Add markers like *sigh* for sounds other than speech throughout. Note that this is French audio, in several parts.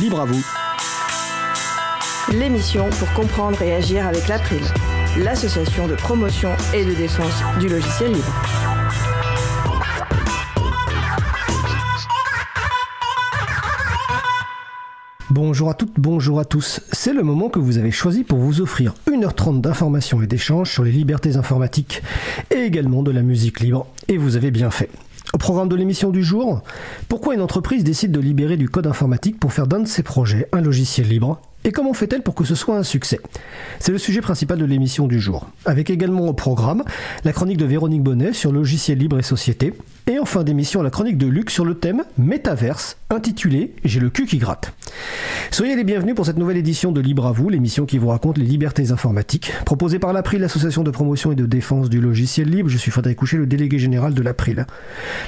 Libre à vous. L'émission pour comprendre et agir avec l'April, l'association de promotion et de défense du logiciel libre. Bonjour à toutes, bonjour à tous. C'est le moment que vous avez choisi pour vous offrir 1h30 d'informations et d'échanges sur les libertés informatiques et également de la musique libre. Et vous avez bien fait. Programme de l'émission du jour, pourquoi une entreprise décide de libérer du code informatique pour faire d'un de ses projets un logiciel libre? Et comment fait-elle pour que ce soit un succès? C'est le sujet principal de l'émission du jour. Avec également au programme la chronique de Véronique Bonnet sur logiciel libre et société. Et en fin d'émission, la chronique de Luc sur le thème Métaverse, intitulé J'ai le cul qui gratte. Soyez les bienvenus pour cette nouvelle édition de Libre à vous, l'émission qui vous raconte les libertés informatiques. Proposée par l'April, l'association de promotion et de défense du logiciel libre. Je suis Frédéric Coucher, le délégué général de l'April.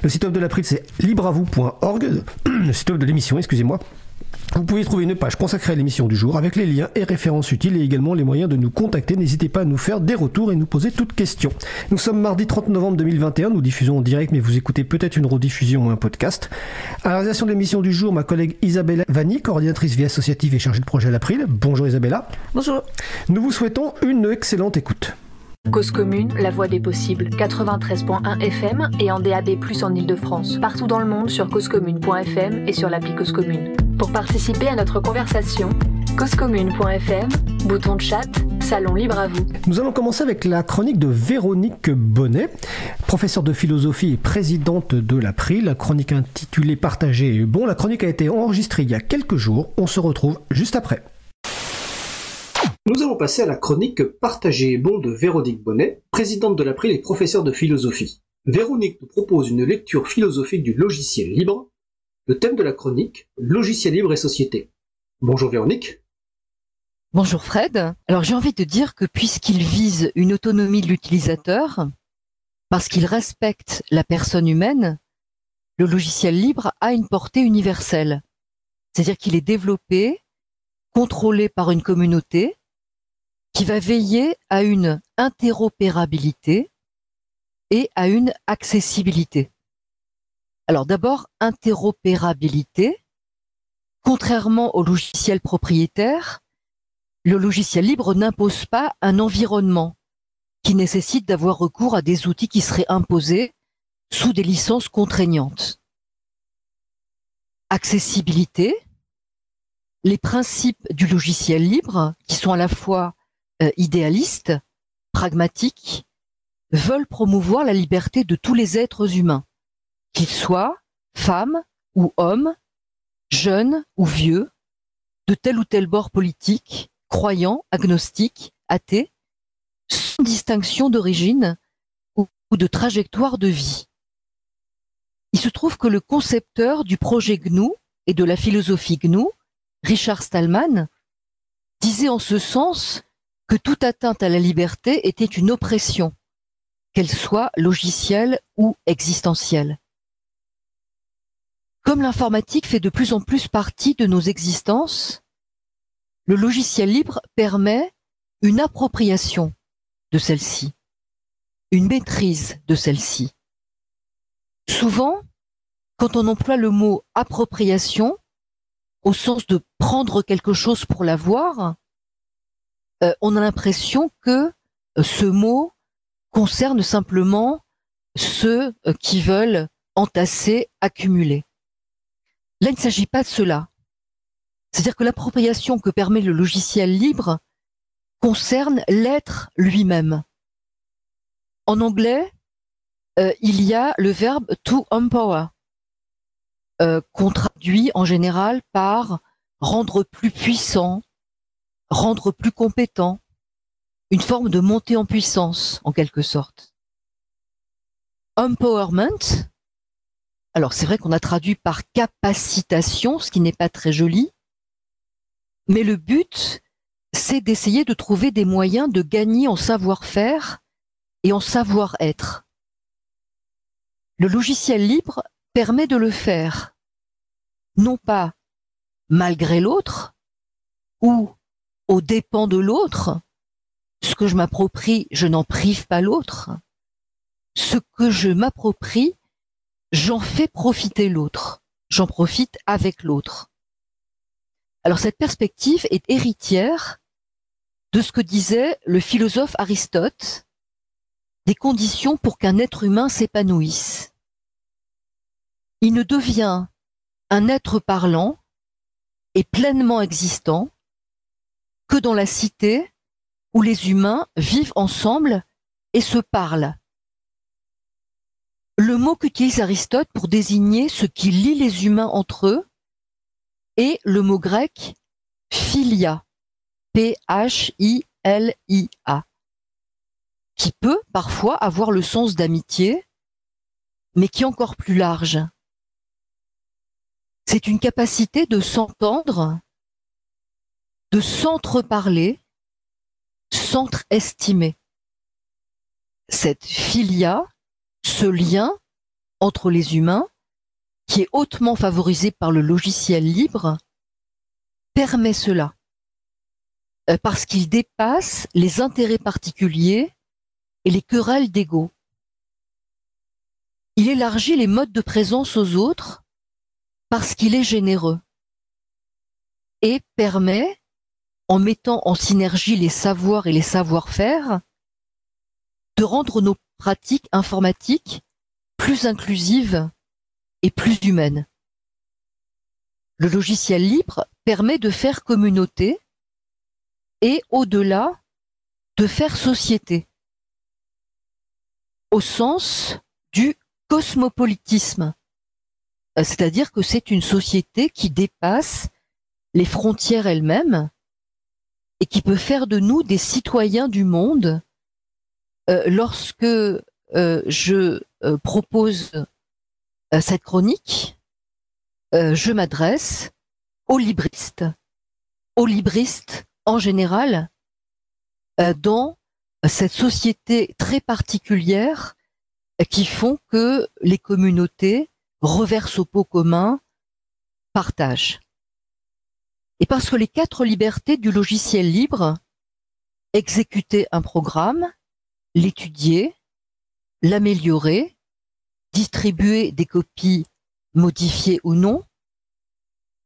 Le site web de l'April, c'est libreavou.org. *clears throat* Le site web de l'émission, excusez-moi. Vous pouvez trouver une page consacrée à l'émission du jour avec les liens et références utiles et également les moyens de nous contacter. N'hésitez pas à nous faire des retours et nous poser toutes questions. Nous sommes mardi 30 novembre 2021, nous diffusons en direct mais vous écoutez peut-être une rediffusion ou un podcast. À la réalisation de l'émission du jour, ma collègue Isabella Vanni, coordinatrice vie associative et chargée de projet à l'April. Bonjour Isabella. Bonjour. Nous vous souhaitons une excellente écoute. Cause commune, la voix des possibles, 93.1 FM et en DAB+, en Ile-de-France. Partout dans le monde sur causecommune.fm et sur l'appli Cause Commune. Pour participer à notre conversation, causecommune.fm, bouton de chat, salon libre à vous. Nous allons commencer avec la chronique de Véronique Bonnet, professeure de philosophie et présidente de l'April. La chronique intitulée Partager est bon. La chronique a été enregistrée il y a quelques jours. On se retrouve juste après. Nous allons passer à la chronique Partager est bon de Véronique Bonnet, présidente de l'April et professeure de philosophie. Véronique nous propose une lecture philosophique du logiciel libre. Le thème de la chronique, logiciel libre et société. Bonjour Véronique. Bonjour Fred. Alors j'ai envie de dire que puisqu'il vise une autonomie de l'utilisateur, parce qu'il respecte la personne humaine, le logiciel libre a une portée universelle. C'est-à-dire qu'il est développé, contrôlé par une communauté, qui va veiller à une interopérabilité et à une accessibilité. Alors d'abord, interopérabilité. Contrairement au logiciel propriétaire, le logiciel libre n'impose pas un environnement qui nécessite d'avoir recours à des outils qui seraient imposés sous des licences contraignantes. Accessibilité. Les principes du logiciel libre, qui sont à la fois euh, idéalistes, pragmatiques, veulent promouvoir la liberté de tous les êtres humains, qu'ils soient femmes ou hommes, jeunes ou vieux, de tel ou tel bord politique, croyants, agnostiques, athées, sans distinction d'origine ou de trajectoire de vie. Il se trouve que le concepteur du projet GNU et de la philosophie GNU, Richard Stallman, disait en ce sens que toute atteinte à la liberté était une oppression, qu'elle soit logicielle ou existentielle. Comme l'informatique fait de plus en plus partie de nos existences, le logiciel libre permet une appropriation de celle-ci, une maîtrise de celle-ci. Souvent, quand on emploie le mot appropriation au sens de prendre quelque chose pour l'avoir, euh, on a l'impression que euh, ce mot concerne simplement ceux euh, qui veulent entasser, accumuler. Là, il ne s'agit pas de cela. C'est-à-dire que l'appropriation que permet le logiciel libre concerne l'être lui-même. En anglais, il y a le verbe to empower, qu'on traduit en général par rendre plus puissant, rendre plus compétent, une forme de montée en puissance en quelque sorte. Empowerment, alors c'est vrai qu'on a traduit par capacitation, ce qui n'est pas très joli, mais le but, c'est d'essayer de trouver des moyens de gagner en savoir-faire et en savoir-être. Le logiciel libre permet de le faire, non pas malgré l'autre ou au dépens de l'autre. Ce que je m'approprie, je n'en prive pas l'autre. Ce que je m'approprie, j'en fais profiter l'autre. J'en profite avec l'autre. Alors cette perspective est héritière de ce que disait le philosophe Aristote des conditions pour qu'un être humain s'épanouisse. Il ne devient un être parlant et pleinement existant que dans la cité où les humains vivent ensemble et se parlent. Le mot qu'utilise Aristote pour désigner ce qui lie les humains entre eux est le mot grec philia, P-H-I-L-I-A, qui peut parfois avoir le sens d'amitié, mais qui est encore plus large. C'est une capacité de s'entendre, de s'entreparler, s'entre-estimer. Cette filia, ce lien entre les humains, qui est hautement favorisé par le logiciel libre, permet cela. Euh, parce qu'il dépasse les intérêts particuliers et les querelles d'ego. Il élargit les modes de présence aux autres parce qu'il est généreux et permet, en mettant en synergie les savoirs et les savoir-faire, de rendre nos pratiques informatiques plus inclusives et plus humaines. Le logiciel libre permet de faire communauté et au-delà de faire société au sens du cosmopolitisme, c'est-à-dire que c'est une société qui dépasse les frontières elles-mêmes et qui peut faire de nous des citoyens du monde. Euh, lorsque euh, je propose cette chronique, je m'adresse aux libristes, aux libristes en général, dans cette société très particulière qui font que les communautés reversent au pot commun, partagent. Et parce que les quatre libertés du logiciel libre, exécuter un programme, l'étudier, l'améliorer, distribuer des copies modifiées ou non,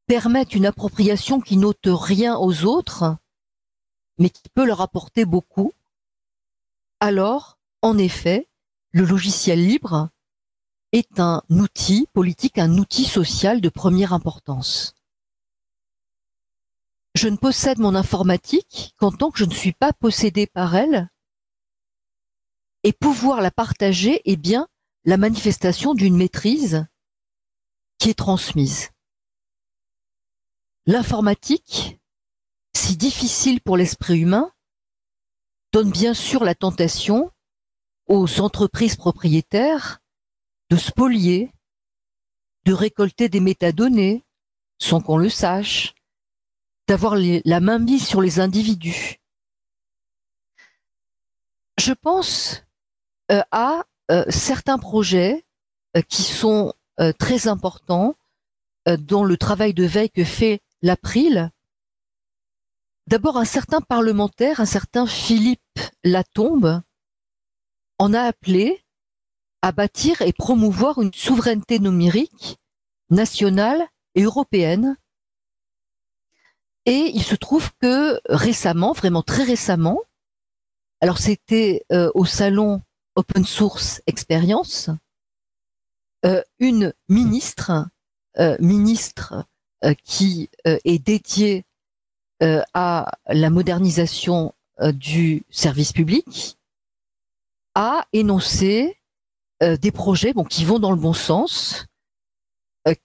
permettent une appropriation qui n'ôte rien aux autres, mais qui peut leur apporter beaucoup, alors, en effet, le logiciel libre est un outil politique, un outil social de première importance. Je ne possède mon informatique qu'en tant que je ne suis pas possédé par elle, et pouvoir la partager est bien la manifestation d'une maîtrise qui est transmise. L'informatique, si difficile pour l'esprit humain, donne bien sûr la tentation aux entreprises propriétaires de spolier, de récolter des métadonnées sans qu'on le sache, d'avoir la main mise sur les individus. Je pense euh, à euh, certains projets euh, qui sont très importants dans le travail de veille que fait l'April D'abord, un certain parlementaire, un certain Philippe Latombe, en a appelé à bâtir et promouvoir une souveraineté numérique nationale et européenne. Et il se trouve que récemment, vraiment très récemment, alors c'était euh, au salon Open Source Experience, euh, une ministre, euh, ministre qui est dédiée euh, à la modernisation euh, du service public, a énoncé euh, des projets bon, qui vont dans le bon sens,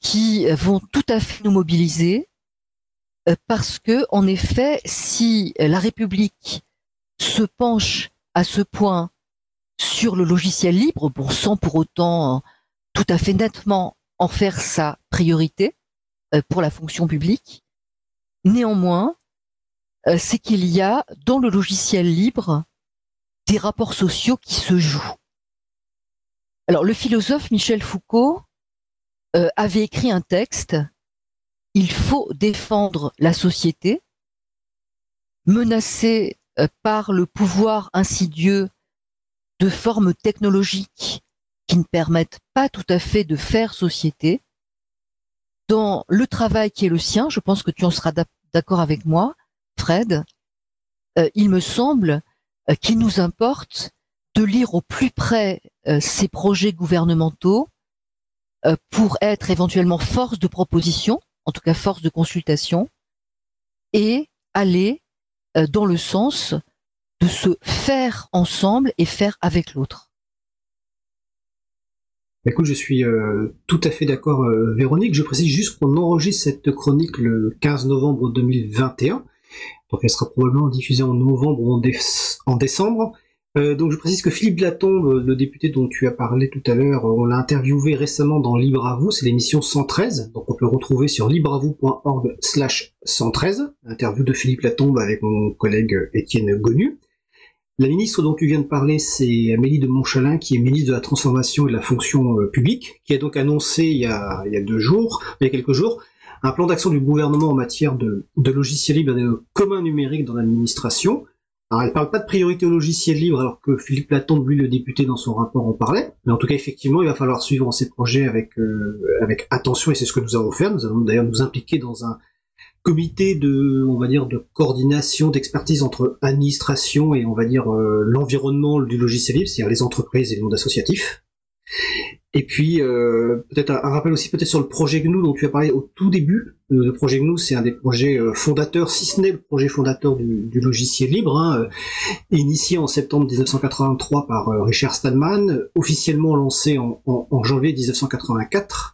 qui vont tout à fait nous mobiliser, parce que en effet, si la République se penche à ce point sur le logiciel libre, sans pour autant tout à fait nettement en faire sa priorité pour la fonction publique, néanmoins, euh, c'est qu'il y a dans le logiciel libre des rapports sociaux qui se jouent. Alors le philosophe Michel Foucault euh, avait écrit un texte, Il faut défendre la société, menacée euh, par le pouvoir insidieux de formes technologiques qui ne permettent pas tout à fait de faire société. Dans le travail qui est le sien, je pense que tu en seras d'accord avec moi, Fred, euh, il me semble euh, qu'il nous importe de lire au plus près ces projets gouvernementaux pour être éventuellement force de proposition, en tout cas force de consultation, et aller dans le sens de se faire ensemble et faire avec l'autre. Écoute, je suis tout à fait d'accord, Véronique. Je précise juste qu'on enregistre cette chronique le 15 novembre 2021. Donc elle sera probablement diffusée en novembre ou en, décembre. Euh, donc je précise que Philippe Latombe, le député dont tu as parlé tout à l'heure, on l'a interviewé récemment dans Libre à vous, c'est l'émission 113, donc on peut le retrouver sur libreavou.org slash 113, interview de Philippe Latombe avec mon collègue Étienne Gonu. La ministre dont tu viens de parler, c'est Amélie de Montchalin, qui est ministre de la Transformation et de la Fonction euh, publique, qui a donc annoncé il y a, deux jours, il y a quelques jours, un plan d'action du gouvernement en matière de, de logiciels libres et de commun numérique dans l'administration. Alors, elle parle pas de priorité au logiciel libre, alors que Philippe Latombe, lui, le député, dans son rapport, en parlait. Mais en tout cas, effectivement, il va falloir suivre ces projets avec euh, avec attention, et c'est ce que nous allons faire. Nous allons d'ailleurs nous impliquer dans un comité de, on va dire, de coordination, d'expertise entre administration et, on va dire, euh, l'environnement du logiciel libre, c'est-à-dire les entreprises et le monde associatif. Et puis euh, peut-être un, rappel aussi peut-être sur le projet GNU dont tu as parlé au tout début. Euh, le projet GNU, c'est un des projets euh, fondateurs, si ce n'est le projet fondateur du, logiciel libre, hein, initié en septembre 1983 par Richard Stallman, officiellement lancé en, janvier 1984.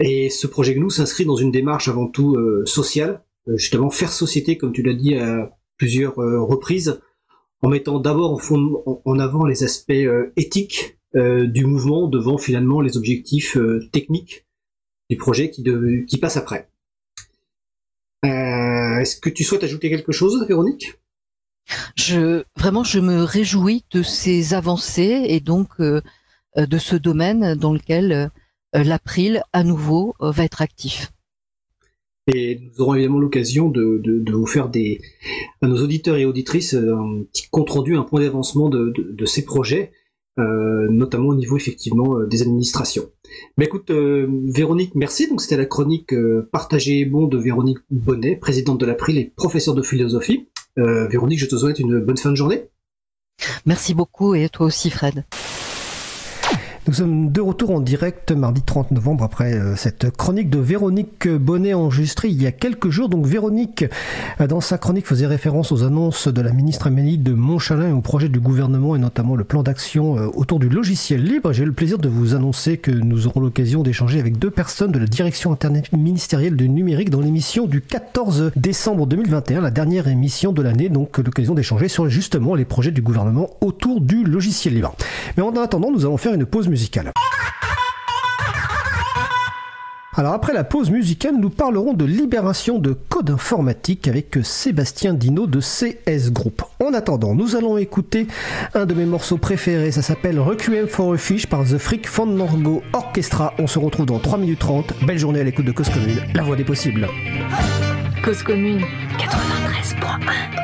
Et ce projet GNU s'inscrit dans une démarche avant tout sociale, justement faire société, comme tu l'as dit à plusieurs reprises, en mettant d'abord en, avant les aspects éthiques euh, du mouvement devant finalement les objectifs euh, techniques du projet qui, de, qui passe après. Euh, Est-ce que tu souhaites ajouter quelque chose, Véronique? Je, Vraiment, je me réjouis de ces avancées et donc euh, de ce domaine dans lequel l'April, à nouveau, va être actif. Et nous aurons évidemment l'occasion de, de, de, vous faire des, à nos auditeurs et auditrices un petit compte rendu, un point d'avancement de, de, ces projets euh, notamment au niveau effectivement euh, des administrations. Mais écoute, euh, Véronique, merci. Donc c'était la chronique partagée et bon de Véronique Bonnet, présidente de l'April et professeure de philosophie. Véronique, je te souhaite une bonne fin de journée. Merci beaucoup et toi aussi, Fred. Nous sommes de retour en direct mardi 30 novembre après euh, cette chronique de Véronique Bonnet enregistrée il y a quelques jours. Donc Véronique, euh, dans sa chronique, faisait référence aux annonces de la ministre Amélie de Montchalin et au projet du gouvernement et notamment le plan d'action euh, autour du logiciel libre. J'ai le plaisir de vous annoncer que nous aurons l'occasion d'échanger avec deux personnes de la direction interministérielle du numérique dans l'émission du 14 décembre 2021, la dernière émission de l'année, donc l'occasion d'échanger sur justement les projets du gouvernement autour du logiciel libre. Mais en attendant, nous allons faire une pause musicale. Alors après la pause musicale, nous parlerons de libération de code informatique avec Sébastien Dino de CS Group. En attendant, nous allons écouter un de mes morceaux préférés, ça s'appelle Requiem for a Fish par The Freak Fandango Orchestra. On se retrouve dans 3 minutes 30. Belle journée à l'écoute de Cause Commune, la voix des possibles. Cause Commune 93.1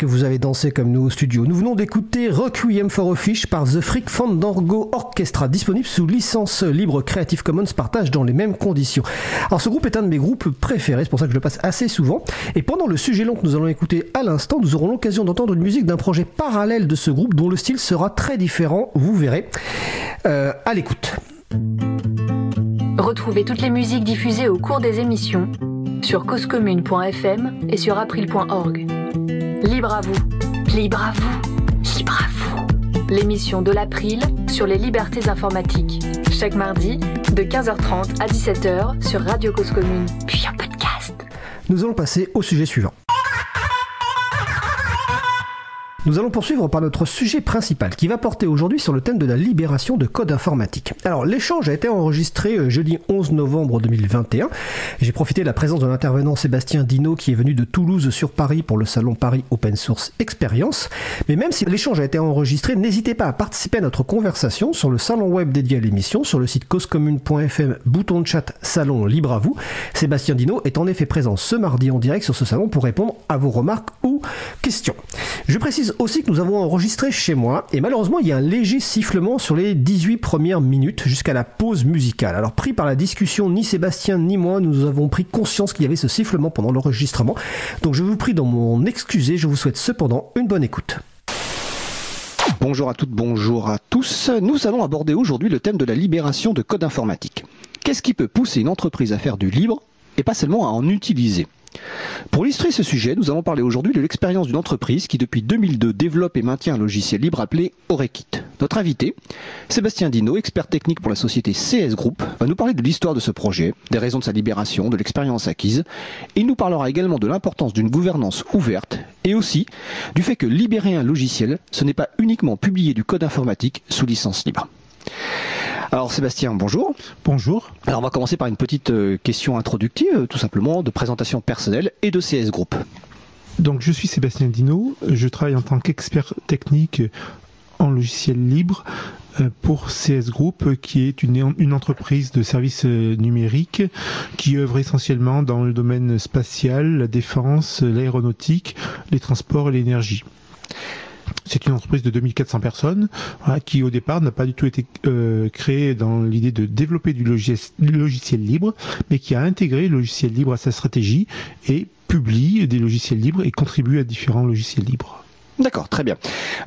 que vous avez dansé comme nous au studio. Nous venons d'écouter Requiem for a Fish par The Freak Fandango Orchestra, disponible sous licence libre Creative Commons partage dans les mêmes conditions. Alors ce groupe est un de mes groupes préférés, c'est pour ça que je le passe assez souvent. Et pendant le sujet long que nous allons écouter à l'instant, nous aurons l'occasion d'entendre une musique d'un projet parallèle de ce groupe dont le style sera très différent, vous verrez. Euh, à l'écoute. Retrouvez toutes les musiques diffusées au cours des émissions sur causecommune.fm et sur april.org. Libre à vous, libre à vous, libre à vous. L'émission de l'April sur les libertés informatiques. Chaque mardi, de 15h30 à 17h sur Radio Cause Commune, puis en podcast. Nous allons passer au sujet suivant. Nous allons poursuivre par notre sujet principal qui va porter aujourd'hui sur le thème de la libération de code informatique. Alors l'échange a été enregistré euh, jeudi 11 novembre 2021. J'ai profité de la présence de l'intervenant Sébastien Dino qui est venu de Toulouse sur Paris pour le salon Paris Open Source Experience. Mais même si l'échange a été enregistré, n'hésitez pas à participer à notre conversation sur le salon web dédié à l'émission, sur le site causecommune.fm, bouton de chat salon libre à vous. Sébastien Dino est en effet présent ce mardi en direct sur ce salon pour répondre à vos remarques ou questions. Je précise aussi que nous avons enregistré chez moi et malheureusement il y a un léger sifflement sur les 18 premières minutes jusqu'à la pause musicale. Alors pris par la discussion, ni Sébastien ni moi nous avons pris conscience qu'il y avait ce sifflement pendant l'enregistrement. Donc je vous prie d'en m'en excuser, je vous souhaite cependant une bonne écoute. Bonjour à toutes, bonjour à tous. Nous allons aborder aujourd'hui le thème de la libération de code informatique. Qu'est-ce qui peut pousser une entreprise à faire du libre et pas seulement à en utiliser? Pour illustrer ce sujet, nous allons parler aujourd'hui de l'expérience d'une entreprise qui depuis 2002 développe et maintient un logiciel libre appelé Orekit. Notre invité, Sébastien Dino, expert technique pour la société CS Group, va nous parler de l'histoire de ce projet, des raisons de sa libération, de l'expérience acquise. Il nous parlera également de l'importance d'une gouvernance ouverte et aussi du fait que libérer un logiciel, ce n'est pas uniquement publier du code informatique sous licence libre. Alors Sébastien, bonjour. Bonjour. Alors on va commencer par une petite euh, question introductive, tout simplement, de présentation personnelle et de CS Group. Donc je suis Sébastien Dino, je travaille en tant qu'expert technique en logiciel libre euh, pour CS Group, qui est une, une entreprise de services euh, numériques qui œuvre essentiellement dans le domaine spatial, la défense, l'aéronautique, les transports et l'énergie. C'est une entreprise de 2400 personnes qui au départ n'a pas du tout été euh, créée dans l'idée de développer du logiciel, libre, mais qui a intégré le logiciel libre à sa stratégie et publie des logiciels libres et contribue à différents logiciels libres. D'accord, très bien.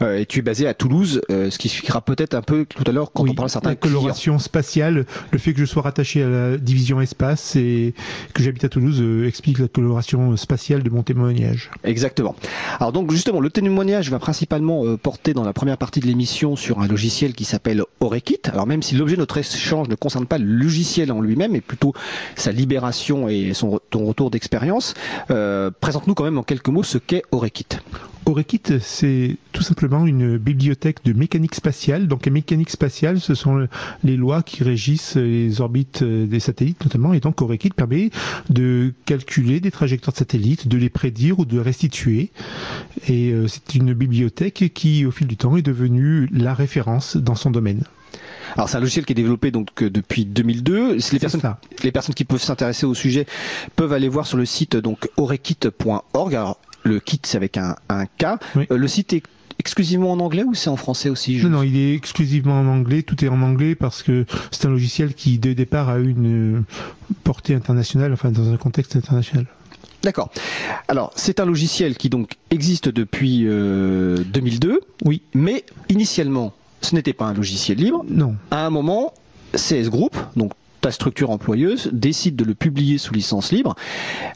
Euh, et tu es basé à Toulouse, euh, ce qui expliquera peut-être un peu tout à l'heure quand on parle de certains la coloration spatiale, le fait que je sois rattaché à la division espace et que j'habite à Toulouse euh, explique la coloration spatiale de mon témoignage. Exactement. Alors donc justement, le témoignage va principalement porter dans la première partie de l'émission sur un logiciel qui s'appelle Orekit. Alors même si l'objet de notre échange ne concerne pas le logiciel en lui-même, mais plutôt sa libération et son ton retour d'expérience, présente-nous quand même en quelques mots ce qu'est Orekit. Orekit, c'est tout simplement une bibliothèque de mécanique spatiale. Donc, la mécanique spatiale, ce sont les lois qui régissent les orbites des satellites, notamment. Et donc, Orekit permet de calculer des trajectoires de satellites, de les prédire ou de restituer. Et euh, c'est une bibliothèque qui, au fil du temps, est devenue la référence dans son domaine. Alors c'est un logiciel qui est développé donc euh, depuis 2002. Les personnes, les personnes qui peuvent s'intéresser au sujet peuvent aller voir sur le site donc orekit.org. Alors le kit, c'est avec un, K. Euh, le site est exclusivement en anglais ou c'est en français aussi Non, non, il est exclusivement en anglais. Tout est en anglais parce que c'est un logiciel qui, dès le départ, a eu une euh, portée internationale, enfin dans un contexte international. D'accord. Alors, c'est un logiciel qui donc existe depuis 2002. Euh, oui. Mais initialement, ce n'était pas un logiciel libre. Non. À un moment, CS Group, donc ta structure employeuse, décide de le publier sous licence libre.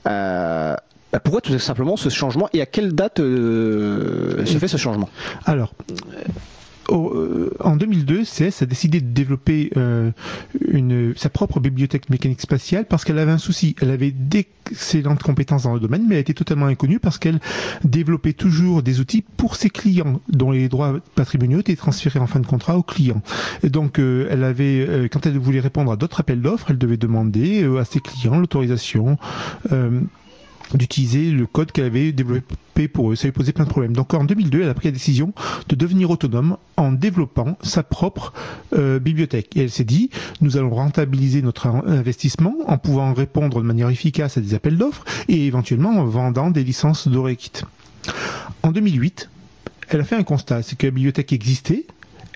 Euh, bah, pourquoi tout simplement ce changement et à quelle date euh, se fait ce changement? Alors, euh, en 2002, CS a décidé de développer euh, sa propre bibliothèque mécanique spatiale parce qu'elle avait un souci. Elle avait d'excellentes compétences dans le domaine, mais elle était totalement inconnue parce qu'elle développait toujours des outils pour ses clients, dont les droits patrimoniaux étaient transférés en fin de contrat aux clients. Et donc, elle avait, quand elle voulait répondre à d'autres appels d'offres, elle devait demander à ses clients l'autorisation d'utiliser le code qu'elle avait développé pour eux. Ça lui posait plein de problèmes. Donc en 2002, elle a pris la décision de devenir autonome en développant sa propre euh, bibliothèque. Et elle s'est dit, nous allons rentabiliser notre investissement en pouvant répondre de manière efficace à des appels d'offres et éventuellement en vendant des licences d'Orekit. En 2008, elle a fait un constat, c'est que la bibliothèque existait,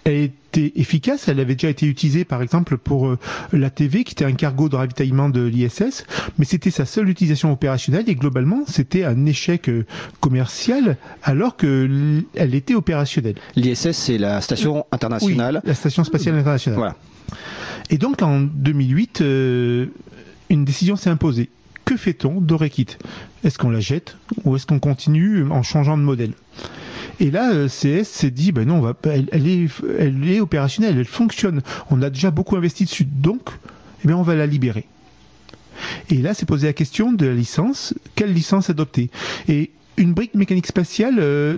elle était efficace, elle avait déjà été utilisée par exemple pour euh, la TV qui était un cargo de ravitaillement de l'ISS, mais c'était sa seule utilisation opérationnelle et globalement c'était un échec euh, commercial alors que elle était opérationnelle. L'ISS c'est la station internationale. Oui, la station spatiale internationale. Voilà. Et donc en 2008, euh, une décision s'est imposée. Que fait-on d'Orekit? Est-ce qu'on la jette ou est-ce qu'on continue en changeant de modèle? Et là, euh, CS s'est dit, ben non, on va, elle, elle, est, elle est opérationnelle, elle fonctionne. On a déjà beaucoup investi dessus, donc, eh bien, on va la libérer. Et là, c'est posé la question de la licence. Quelle licence adopter? Une brique mécanique spatiale, euh,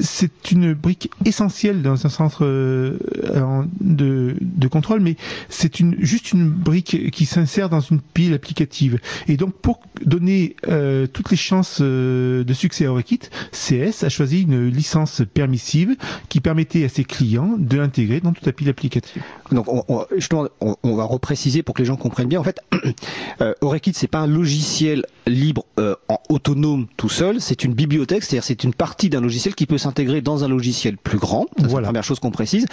c'est une brique essentielle dans un centre euh, de, contrôle, mais c'est une, juste une brique qui s'insère dans une pile applicative. Et donc, pour donner euh, toutes les chances de succès à Orekit, CS a choisi une licence permissive qui permettait à ses clients de l'intégrer dans toute la pile applicative. Donc, on, on, justement, on, on, va repréciser pour que les gens comprennent bien. En fait, *clears throat* euh, Orekit, c'est pas un logiciel libre en autonome tout seul, c'est une bibliothèque, c'est-à-dire c'est une partie d'un logiciel qui peut s'intégrer dans un logiciel plus grand. Voilà. la première chose qu'on précise.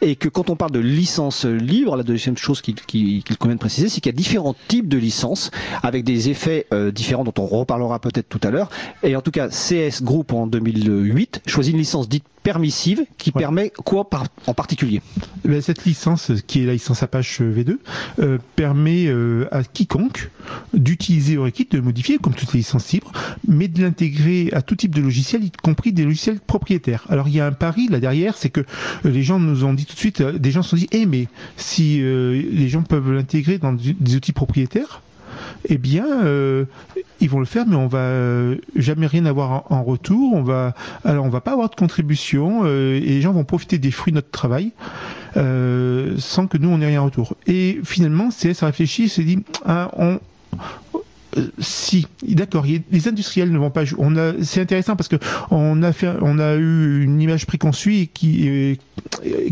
Et que quand on parle de licence libre, la deuxième chose qu'il qu qu convient de préciser, c'est qu'il y a différents types de licences avec des effets euh, différents dont on reparlera peut-être tout à l'heure. Et en tout cas, CS Group en 2008 choisit une licence dite permissive qui ouais. permet quoi par, en particulier? Ben, Cette licence, qui est la licence Apache V2, euh, permet euh, à quiconque d'utiliser Orekit, de modifier comme toutes les licences libres, mais de l'intégrer à tout type de logiciel, y compris des logiciels propriétaires. Alors il y a un pari là derrière, c'est que les gens nous ont dit tout de suite, des gens se sont dit, eh mais si euh, les gens peuvent l'intégrer dans des outils propriétaires, eh bien, euh, ils vont le faire, mais on va euh, jamais rien avoir en, retour. On va, alors on va pas avoir de contribution euh, et les gens vont profiter des fruits de notre travail sans que nous on ait rien en retour. Et finalement, CS a réfléchi, s'est dit, ah, on euh, si, d'accord, les industriels ne vont pas jouer. C'est intéressant parce que on a on a eu une image préconçue et qui, et,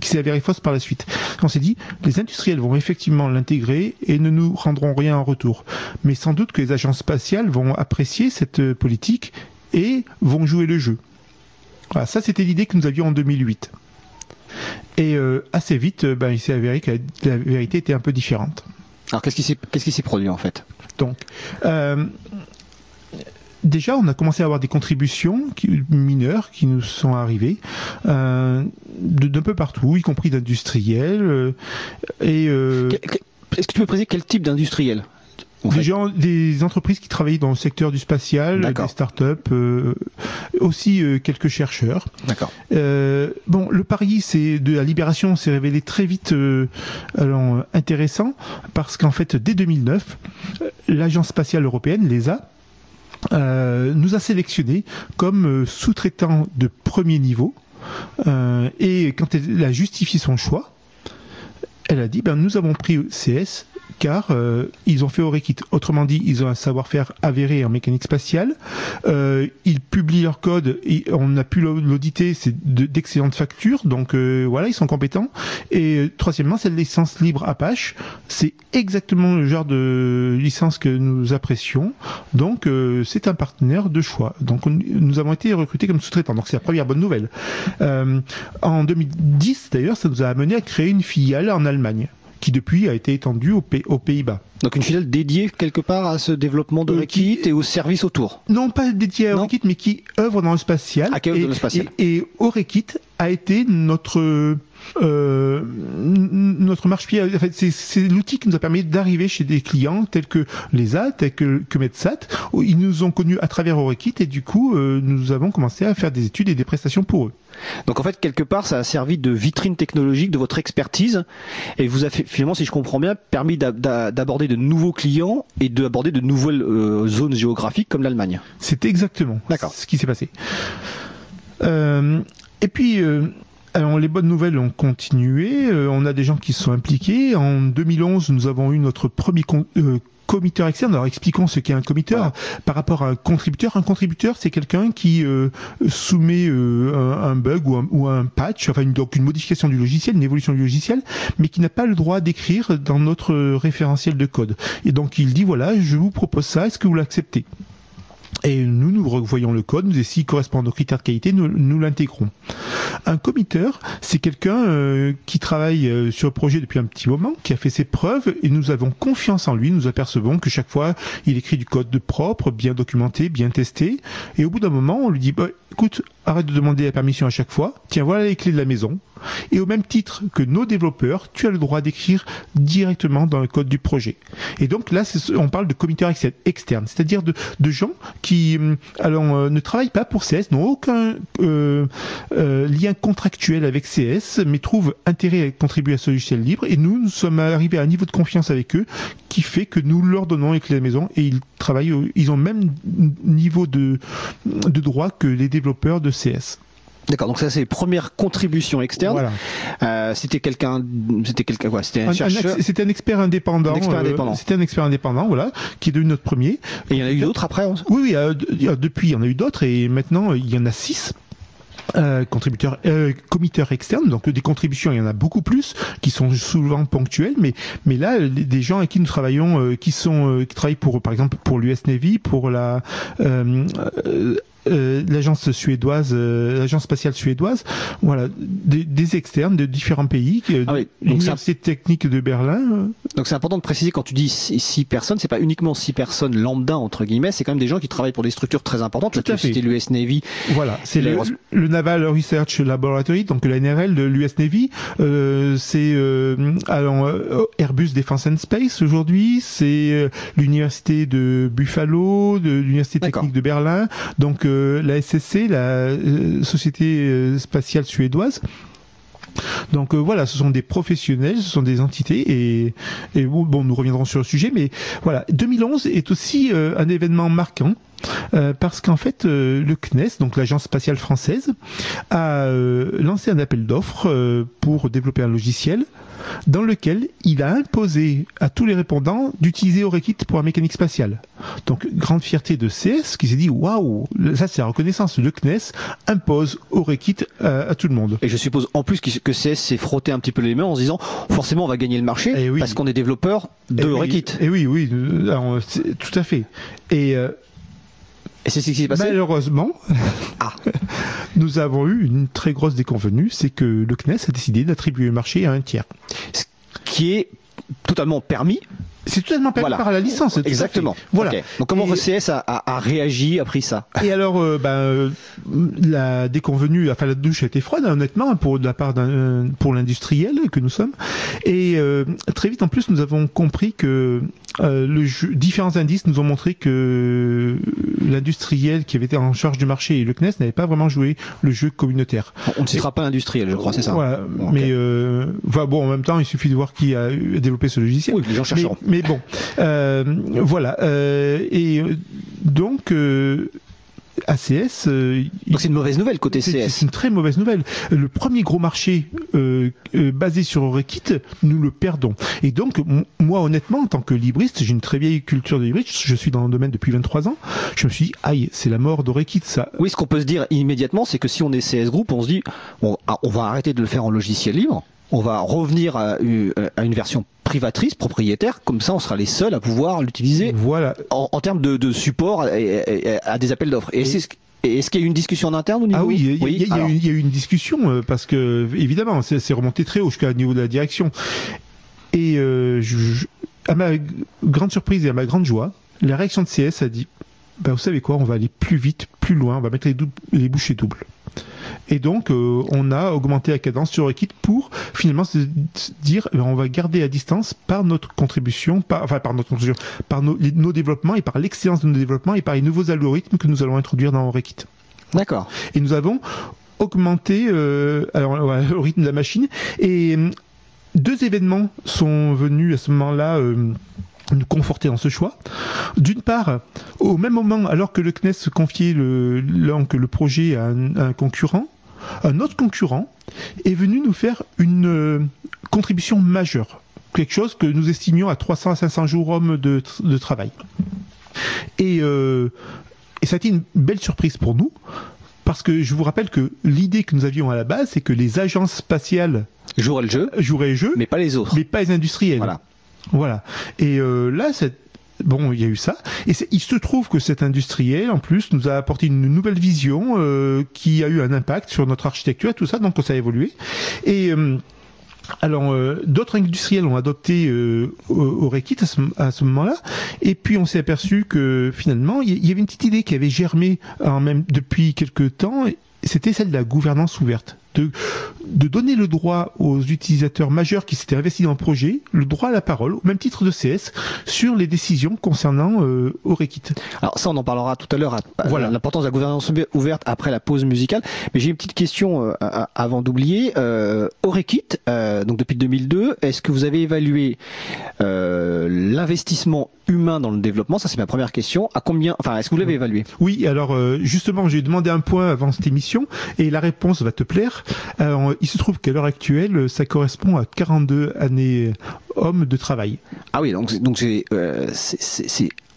qui s'est avérée fausse par la suite. On s'est dit, les industriels vont effectivement l'intégrer et ne nous rendront rien en retour. Mais sans doute que les agences spatiales vont apprécier cette politique et vont jouer le jeu. Ça c'était l'idée que nous avions en 2008. Et euh, assez vite, ben, il s'est avéré que la, vérité était un peu différente. Alors qu'est-ce qui s'est produit en fait? Donc. Euh, déjà on a commencé à avoir des contributions mineures qui nous sont arrivées euh, d'un peu partout, y compris d'industriels euh, est-ce que tu peux préciser quel type d'industriel? Des gens, des entreprises qui travaillent dans le secteur du spatial, des startups, euh, aussi euh, quelques chercheurs. D'accord. Euh, bon, le pari, c'est de la libération, s'est révélé très vite euh, alors, intéressant parce qu'en fait, dès 2009, l'agence spatiale européenne, l'ESA, nous a sélectionnés comme sous-traitants de premier niveau. et quand elle a justifié son choix, elle a dit ben nous avons pris CS car euh, ils ont fait Orekit. Autrement dit, ils ont un savoir-faire avéré en mécanique spatiale. Euh, ils publient leur code et on a pu l'auditer, c'est d'excellentes factures. Donc euh, voilà, ils sont compétents. Et euh, troisièmement, cette licence libre Apache, c'est exactement le genre de licence que nous apprécions. Donc euh, c'est un partenaire de choix. Donc on, nous avons été recrutés comme sous-traitants. Donc c'est la première bonne nouvelle. Euh, en 2010, d'ailleurs, ça nous a amené à créer une filiale en Allemagne qui depuis a été étendue aux, aux Pays-Bas. Donc une filiale dédiée quelque part à ce développement de euh, Rekit et aux services autour Non, pas dédiée à Rekit, mais qui œuvre dans le spatial. Ah, qui œuvre et, dans le spatial. Et, et Orekit a été notre euh, notre marche-pied, en fait, c'est l'outil qui nous a permis d'arriver chez des clients tels que l'ESA, tels que, que Medsat. Ils nous ont connus à travers Orekit et du coup, euh, nous avons commencé à faire des études et des prestations pour eux. Donc en fait, quelque part, ça a servi de vitrine technologique de votre expertise et vous a fait, finalement, si je comprends bien, permis d'aborder de nouveaux clients et d'aborder de nouvelles euh, zones géographiques comme l'Allemagne. C'est exactement ce qui s'est passé. Et puis, alors les bonnes nouvelles ont continué. Euh, on a des gens qui se sont impliqués. En 2011, nous avons eu notre premier con, euh, committeur externe. Alors expliquons ce qu'est un committeur voilà. par rapport à un contributeur. Un contributeur, c'est quelqu'un qui euh, soumet euh, un, un, bug ou un, ou un patch, enfin une, donc une modification du logiciel, une évolution du logiciel, mais qui n'a pas le droit d'écrire dans notre référentiel de code. Et donc il dit voilà, je vous propose ça, est-ce que vous l'acceptez? Et nous, nous revoyons le code, nous et s'il correspond nos critères de qualité, nous, l'intégrons. Un committeur, c'est quelqu'un euh, qui travaille euh, sur le projet depuis un petit moment, qui a fait ses preuves et nous avons confiance en lui. Nous apercevons que chaque fois, il écrit du code de propre, bien documenté, bien testé. Et au bout d'un moment, on lui dit, bah, écoute, arrête de demander la permission à chaque fois. Tiens, voilà les clés de la maison. Et au même titre que nos développeurs, tu as le droit d'écrire directement dans le code du projet. Et donc là, on parle de committeurs externes, c'est-à-dire de, gens qui hum, alors, euh, ne travaillent pas pour CS, n'ont aucun euh, euh, lien contractuel avec CS, mais trouvent intérêt à contribuer à ce logiciel libre. Et nous, nous sommes arrivés à un niveau de confiance avec eux qui fait que nous leur donnons les clés de la maison et ils travaillent, ils ont le même niveau de droit que les développeurs de CS. D'accord, donc ça c'est première contribution externe. Voilà. Euh, c'était quelqu'un, c'était quelqu'un quoi C'était un, chercheur. C'était un expert indépendant. expert euh, indépendant. c'était un expert indépendant, voilà, qui est devenu notre premier. Et il y en a eu d'autres après. Oui, oui. Euh, depuis, il y en a eu d'autres et maintenant il y en a six. Euh, contributeurs, euh, committeurs externes, donc des contributions, il y en a beaucoup plus qui sont souvent ponctuelles, mais mais là des gens avec qui nous travaillons, euh, qui sont qui travaillent pour par exemple pour l'US Navy, pour la euh, l'agence suédoise, euh, l'agence spatiale suédoise, voilà, des, des, externes de différents pays, ah l'université technique de Berlin. Euh. Donc c'est important de préciser quand tu dis six, personnes, c'est pas uniquement six personnes lambda entre guillemets, c'est quand même des gens qui travaillent pour des structures très importantes. Tout à fait. l'US Navy. Voilà, c'est le, le, Naval Research Laboratory, donc la NRL de l'US Navy. Euh, c'est alors Airbus Defence and Space aujourd'hui, c'est l'université de Buffalo, de l'université technique de Berlin, donc la SSC, la euh, Société euh, spatiale suédoise. Donc euh, voilà, ce sont des professionnels, ce sont des entités et, nous reviendrons sur le sujet, mais voilà, 2011 est aussi un événement marquant. Parce qu'en fait, le CNES, donc l'agence spatiale française, a lancé un appel d'offres pour développer un logiciel dans lequel il a imposé à tous les répondants d'utiliser Orekit pour la mécanique spatiale. Donc, grande fierté de CS qui s'est dit waouh, ça c'est la reconnaissance. Le CNES impose Orekit à, à, tout le monde. Et je suppose en plus que CS s'est frotté un petit peu les mains en se disant forcément on va gagner le marché eh parce qu'on est développeur de et Et eh oui, oui, tout à fait. Et euh, et c'est ce qui s'est passé Malheureusement, ah. *laughs* nous avons eu une très grosse déconvenue, c'est que le CNES a décidé d'attribuer le marché à un tiers. Ce qui est totalement permis c'est totalement permis par la licence. Exactement. Voilà. Donc comment CS a, a, réagi, a pris ça Et alors, euh, ben, euh, la déconvenue, enfin la douche a été froide, honnêtement, pour de la part d'un, pour l'industriel que nous sommes. Et euh, très vite, en plus, nous avons compris que euh, le jeu, différents indices nous ont montré que l'industriel qui avait été en charge du marché et le CNES n'avait pas vraiment joué le jeu communautaire. On ne citera pas l'industriel, je crois, c'est ça. Voilà, mais euh, bon, en même temps, il suffit de voir qui a développé ce logiciel. Oui, les gens chercheront. Mais, bon, euh, voilà. Euh, et donc ACS. Euh, Donc c'est une mauvaise nouvelle côté CS. C'est une très mauvaise nouvelle. Le premier gros marché euh, euh, basé sur Orekit, nous le perdons. Et donc moi honnêtement, en tant que libriste, j'ai une très vieille culture de libriste. Je suis dans le domaine depuis 23 ans. Je me suis dit, aïe, c'est la mort d'Orekit ça. Oui, ce qu'on peut se dire immédiatement, c'est que si on est CS Group, on se dit, ah, on va arrêter de le faire en logiciel libre on va revenir à, une version privatrice, propriétaire, comme ça on sera les seuls à pouvoir l'utiliser voilà. en, termes de, support à des appels d'offres. Et, est-ce qu'il y a eu une discussion en interne au niveau Ah oui, il y, a, eu, une discussion euh, parce que évidemment c'est remonté très haut jusqu'au niveau de la direction. Et euh, à ma grande surprise et à ma grande joie, la réaction de CS a dit bah, vous savez quoi, on va aller plus vite, plus loin, on va mettre les, les bouchées doubles. Et donc, euh, on a augmenté la cadence sur Equit pour finalement se dire, eh ben, on va garder à distance par notre contribution, par, enfin par notre contribution, par nos, développements et par l'excellence de nos développements et par les nouveaux algorithmes que nous allons introduire dans Equit. D'accord. Et nous avons augmenté euh, alors, le *laughs* rythme de la machine et euh, deux événements sont venus à ce moment-là. Euh, nous conforter dans ce choix. D'une part, au même moment, alors que le CNES confiait le, le projet à un, concurrent, un autre concurrent est venu nous faire une euh, contribution majeure, quelque chose que nous estimions à 300 à 500 jours hommes de, de travail. Et, euh, et ça a été une belle surprise pour nous, parce que je vous rappelle que l'idée que nous avions à la base, c'est que les agences spatiales joueraient le jeu, joueraient le jeu, mais pas les autres, mais pas les industriels. Voilà. Voilà. Et euh, là, bon, il y a eu ça. Et il se trouve que cet industriel, en plus, nous a apporté une nouvelle vision euh, qui a eu un impact sur notre architecture et tout ça, donc ça a évolué. Et euh, alors, d'autres industriels ont adopté euh, Orekit à ce, moment-là, et puis on s'est aperçu que finalement, il y avait une petite idée qui avait germé en même depuis quelques temps, c'était celle de la gouvernance ouverte de donner le droit aux utilisateurs majeurs qui s'étaient investis dans le projet, le droit à la parole, au même titre de CS, sur les décisions concernant euh, Orekit. Alors ça, on en parlera tout à l'heure, voilà. l'importance de la gouvernance ouverte après la pause musicale. Mais j'ai une petite question euh, avant d'oublier. Euh, Orekit, euh, donc depuis 2002, est-ce que vous avez évalué euh, l'investissement humain dans le développement? Ça, c'est ma première question. À combien Enfin, est-ce que vous l'avez évalué? Oui, alors euh, justement, j'ai demandé un point avant cette émission et la réponse va te plaire. Alors, il se trouve qu'à l'heure actuelle, ça correspond à 42 années hommes de travail. Ah oui, donc donc c'est euh,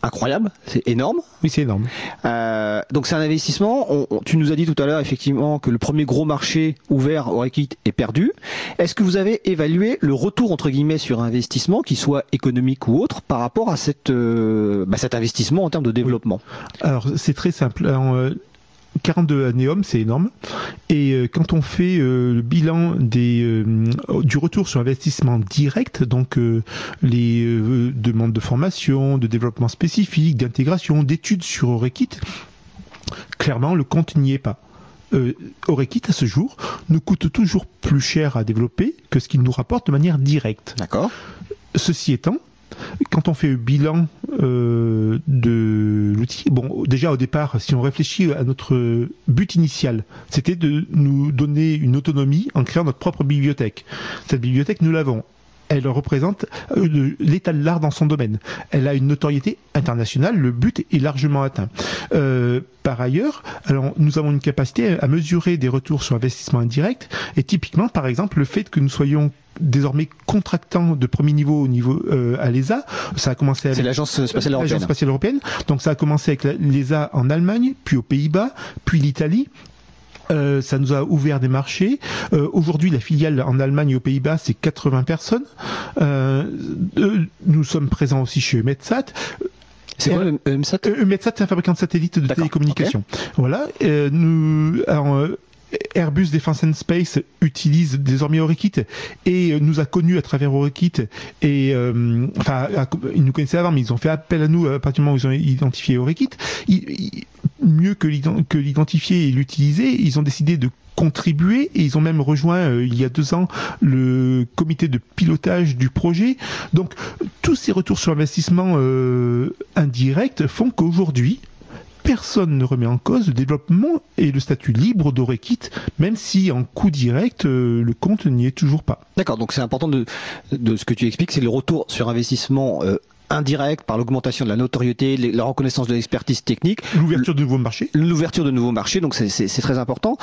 incroyable, c'est énorme. Oui, c'est énorme. Euh, donc c'est un investissement. On, tu nous as dit tout à l'heure effectivement que le premier gros marché ouvert au Rekit est perdu. Est-ce que vous avez évalué le retour entre guillemets sur investissement, qu'il soit économique ou autre, par rapport à cette, euh, bah, cet investissement en termes de développement? Alors c'est très simple. Alors, euh, 42 anéums, c'est énorme. Et euh, quand on fait euh, le bilan des, euh, du retour sur investissement direct, donc les demandes de formation, de développement spécifique, d'intégration, d'études sur Orekit, clairement le compte n'y est pas. Euh, Orekit à ce jour nous coûte toujours plus cher à développer que ce qu'il nous rapporte de manière directe. D'accord. Ceci étant, quand on fait le bilan euh, de l'outil, bon, déjà au départ, si on réfléchit à notre but initial, c'était de nous donner une autonomie en créant notre propre bibliothèque. Cette bibliothèque, nous l'avons elle représente euh, l'état de l'art dans son domaine. Elle a une notoriété internationale, le but est largement atteint. Euh, par ailleurs, alors, nous avons une capacité à mesurer des retours sur investissement indirect, et typiquement, par exemple, le fait que nous soyons désormais contractants de premier niveau au niveau euh, à l'ESA. Ça a commencé avec l'agence spatiale européenne. spatiale européenne. Donc ça a commencé avec l'ESA en Allemagne, puis aux Pays-Bas, puis l'Italie. Euh, ça nous a ouvert des marchés. Euh, Aujourd'hui, la filiale en Allemagne et aux Pays-Bas, c'est 80 personnes. Euh, nous sommes présents aussi chez Metsat. C'est quoi EMSAT EMSAT, c'est un fabricant de satellites de télécommunications. Voilà. nous, alors, Airbus Defence and Space utilise désormais Orekit et nous a connus à travers Orekit et euh, ils nous connaissaient avant mais ils ont fait appel à nous à partir du moment où ils ont identifié Orekit mieux que l'identifier et l'utiliser ils ont décidé de contribuer et ils ont même rejoint euh, il y a deux ans le comité de pilotage du projet. Donc tous ces retours sur investissement euh, indirect font qu'aujourd'hui, personne ne remet en cause le développement et le statut libre d'Orekit, même si en coût direct, euh, le compte n'y est toujours pas. D'accord, donc c'est important de, ce que tu expliques, c'est le retour sur investissement euh, indirect par l'augmentation de la notoriété, la reconnaissance de l'expertise technique. L'ouverture de nouveaux marchés. L'ouverture de nouveaux marchés, donc c'est très important.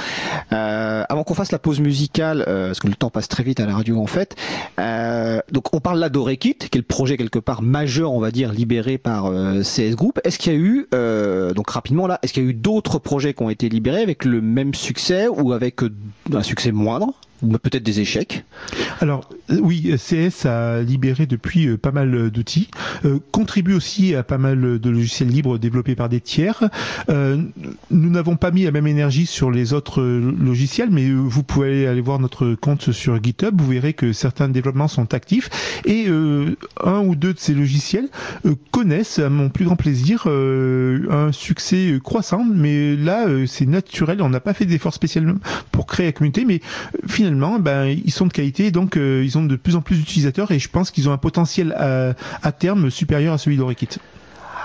Euh, avant qu'on fasse la pause musicale, euh, parce que le temps passe très vite à la radio en fait, euh, donc on parle là d'Orekit, qui est le projet quelque part majeur, on va dire, libéré par CS Group. Est-ce qu'il y a eu, donc rapidement là, est-ce qu'il y a eu d'autres projets qui ont été libérés avec le même succès ou avec un succès moindre? Peut-être des échecs Alors oui, CS a libéré depuis euh, pas mal d'outils, euh, contribue aussi à pas mal de logiciels libres développés par des tiers. Euh, nous n'avons pas mis la même énergie sur les autres logiciels, mais vous pouvez aller voir notre compte sur GitHub, vous verrez que certains développements sont actifs et un ou deux de ces logiciels connaissent, à mon plus grand plaisir, un succès croissant, mais là c'est naturel, on n'a pas fait d'efforts spécialement pour créer la communauté, mais finalement ben, ils sont de qualité, donc euh, ils ont de plus en plus d'utilisateurs et je pense qu'ils ont un potentiel à, à terme supérieur à celui d'Orekit.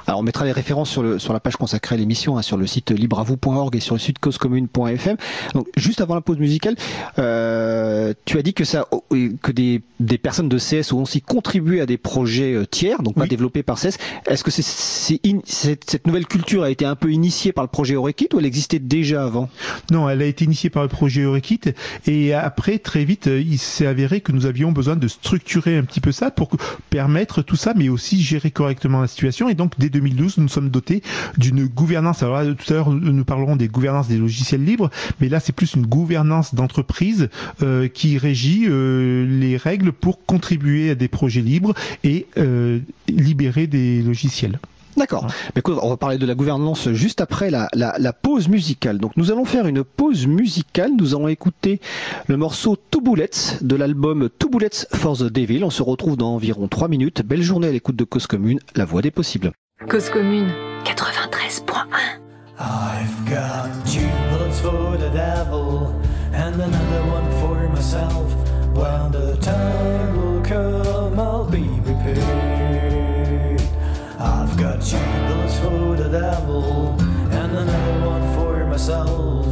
Alors on mettra les références sur, le, sur la page consacrée à l'émission, hein, sur le site libravou.org et sur le site causecommune.fm. Donc juste avant la pause musicale, euh, tu as dit que ça, oh, que des, des personnes de CS ont aussi contribué à des projets euh, tiers, donc pas développés par CS. Est-ce que c'est, cette, cette, nouvelle culture a été un peu initiée par le projet Orekit ou elle existait déjà avant? Non, elle a été initiée par le projet Orekit et après très vite il s'est avéré que nous avions besoin de structurer un petit peu ça pour permettre tout ça, mais aussi gérer correctement la situation et donc 2012, nous sommes dotés d'une gouvernance. Alors là, tout à l'heure, nous parlerons des gouvernances des logiciels libres, mais là, c'est plus une gouvernance d'entreprise euh, qui régit euh, les règles pour contribuer à des projets libres et euh, libérer des logiciels. D'accord. Mais on va parler de la gouvernance juste après la, pause musicale. Donc nous allons faire une pause musicale. Nous allons écouter le morceau Two Bullets de l'album Two Bullets for the Devil. On se retrouve dans environ 3 minutes. Belle journée à l'écoute de Cause Commune, la voix des possibles. Cause Commune 93.1 I've got two bullets for the devil and another one for myself. When the time will come, I'll be prepared. I've got two bullets for the devil and another one for myself.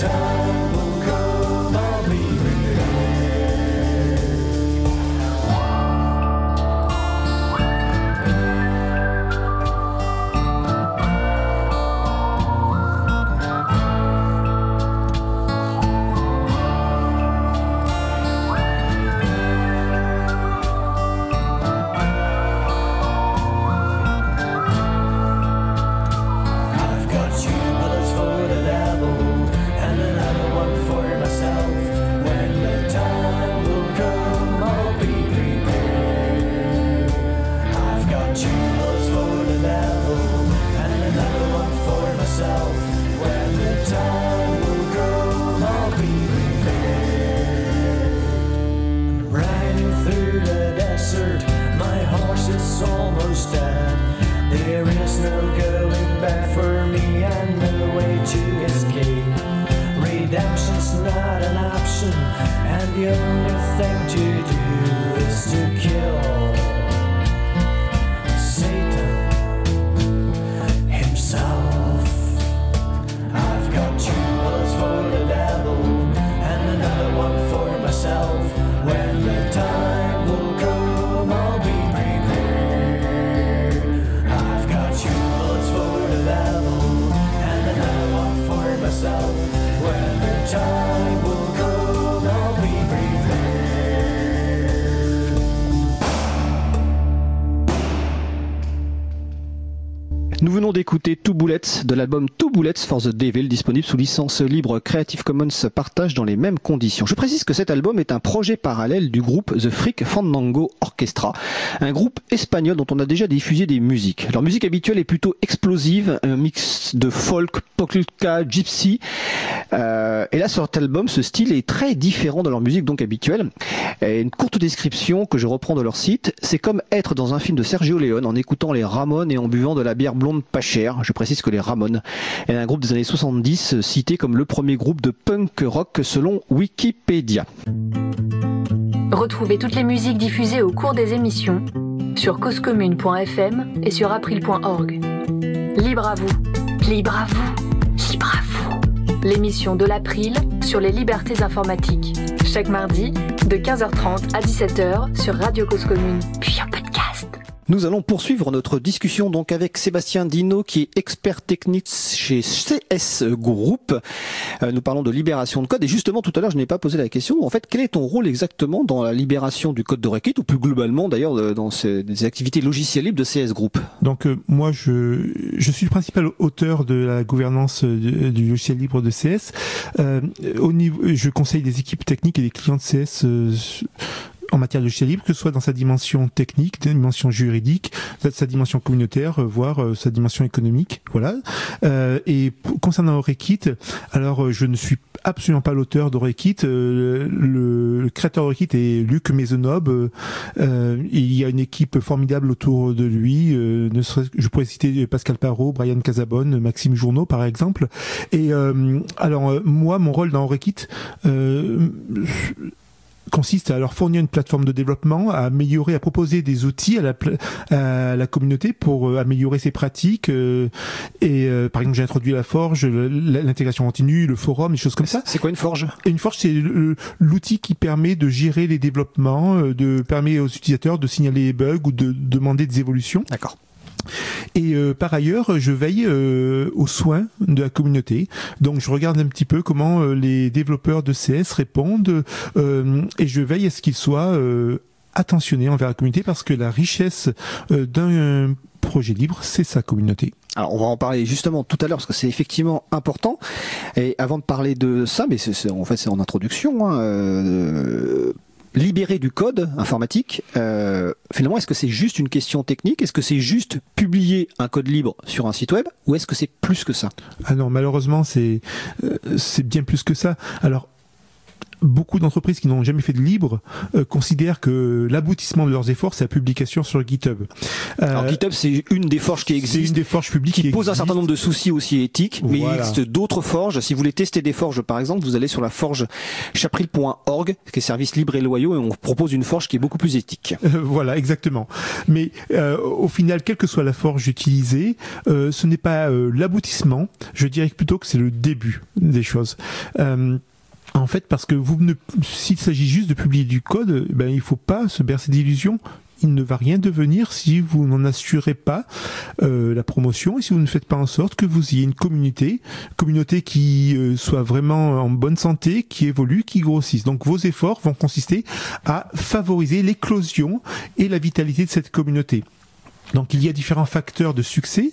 Time De l'album Two Bullets for the Devil, disponible sous licence libre Creative Commons partage dans les mêmes conditions. Je précise que cet album est un projet parallèle du groupe The Freak Fandango Orchestra, un groupe espagnol dont on a déjà diffusé des musiques. Leur musique habituelle est plutôt explosive, un mix de folk, polka, gypsy. Euh, et là, sur cet album, ce style est très différent de leur musique donc habituelle. Une courte description que je reprends de leur site, c'est comme être dans un film de Sergio Leone en écoutant les Ramones et en buvant de la bière blonde pas chère. Je précise que les Ramones est un groupe des années 70 euh, cité comme le premier groupe de punk rock selon Wikipédia. Retrouvez toutes les musiques diffusées au cours des émissions sur causecommune.fm et sur april.org. Libre à vous, libre à vous, libre à vous. L'émission de l'April sur les libertés informatiques. Chaque mardi de 15h30 à 17h sur Radio Cause Commune, puis en podcast. Nous allons poursuivre notre discussion donc avec Sébastien Dino qui est expert technique chez CS Group. Euh, nous parlons de libération de code et justement tout à l'heure je n'ai pas posé la question. En fait, quel est ton rôle exactement dans la libération du code de Rekit ou plus globalement d'ailleurs euh, dans ces, activités logicielles libres de CS Group? Donc euh, moi je suis le principal auteur de la gouvernance du, logiciel libre de CS. Je conseille des équipes techniques et des clients de CS en matière de logiciel libre, que ce soit dans sa dimension technique, sa dimension juridique, sa, dimension communautaire, euh, voire euh, sa dimension économique. Voilà. Euh, et concernant Rekit, alors je ne suis absolument pas l'auteur d'Orekit. Le, créateur d'Orekit est Luc. Euh, il y a une équipe formidable autour de lui. Je pourrais citer Pascal Parot, Brian Casabonne, Maxime Journeau, par exemple. Et alors moi, mon rôle dans Orekit consiste à leur fournir une plateforme de développement, à améliorer, à proposer des outils à la, la communauté pour euh, améliorer ses pratiques. Euh, et euh, par exemple, j'ai introduit la forge, l'intégration continue, le forum, des choses comme ça. C'est quoi une forge? Une forge, c'est l'outil qui permet de gérer les développements, de permet aux utilisateurs de signaler les bugs ou de demander des évolutions. D'accord. Et euh, par ailleurs, je veille euh, aux soins de la communauté. Donc je regarde un petit peu comment euh, les développeurs de CS répondent et je veille à ce qu'ils soient attentionnés envers la communauté parce que la richesse d'un projet libre, c'est sa communauté. Alors on va en parler justement tout à l'heure parce que c'est effectivement important. Et avant de parler de ça, mais c'est en fait c'est en introduction. Hein, libérer du code informatique, euh, finalement, est-ce que c'est juste une question technique? Est-ce que c'est juste publier un code libre sur un site web? Ou est-ce que c'est plus que ça? Ah non, malheureusement, c'est euh, c'est bien plus que ça. Alors, beaucoup d'entreprises qui n'ont jamais fait de libre euh, considèrent que l'aboutissement de leurs efforts, c'est la publication sur GitHub. Euh, Alors GitHub, c'est une des forges qui existe. C'est une des forges publiques qui, pose un certain nombre de soucis aussi éthiques, mais il existe d'autres forges. Si vous voulez tester des forges, par exemple, vous allez sur la forge chapril.org, qui est service libre et loyaux, et on propose une forge qui est beaucoup plus éthique. Euh, voilà, exactement. Mais au final, quelle que soit la forge utilisée, ce n'est pas l'aboutissement. Je dirais plutôt que c'est le début des choses. En fait, parce que vous ne, s'il s'agit juste de publier du code, ben il faut pas se bercer d'illusions. Il ne va rien devenir si vous n'en assurez pas euh, la promotion et si vous ne faites pas en sorte que vous ayez une communauté, communauté qui euh, soit vraiment en bonne santé, qui évolue, qui grossisse. Donc vos efforts vont consister à favoriser l'éclosion et la vitalité de cette communauté. Donc il y a différents facteurs de succès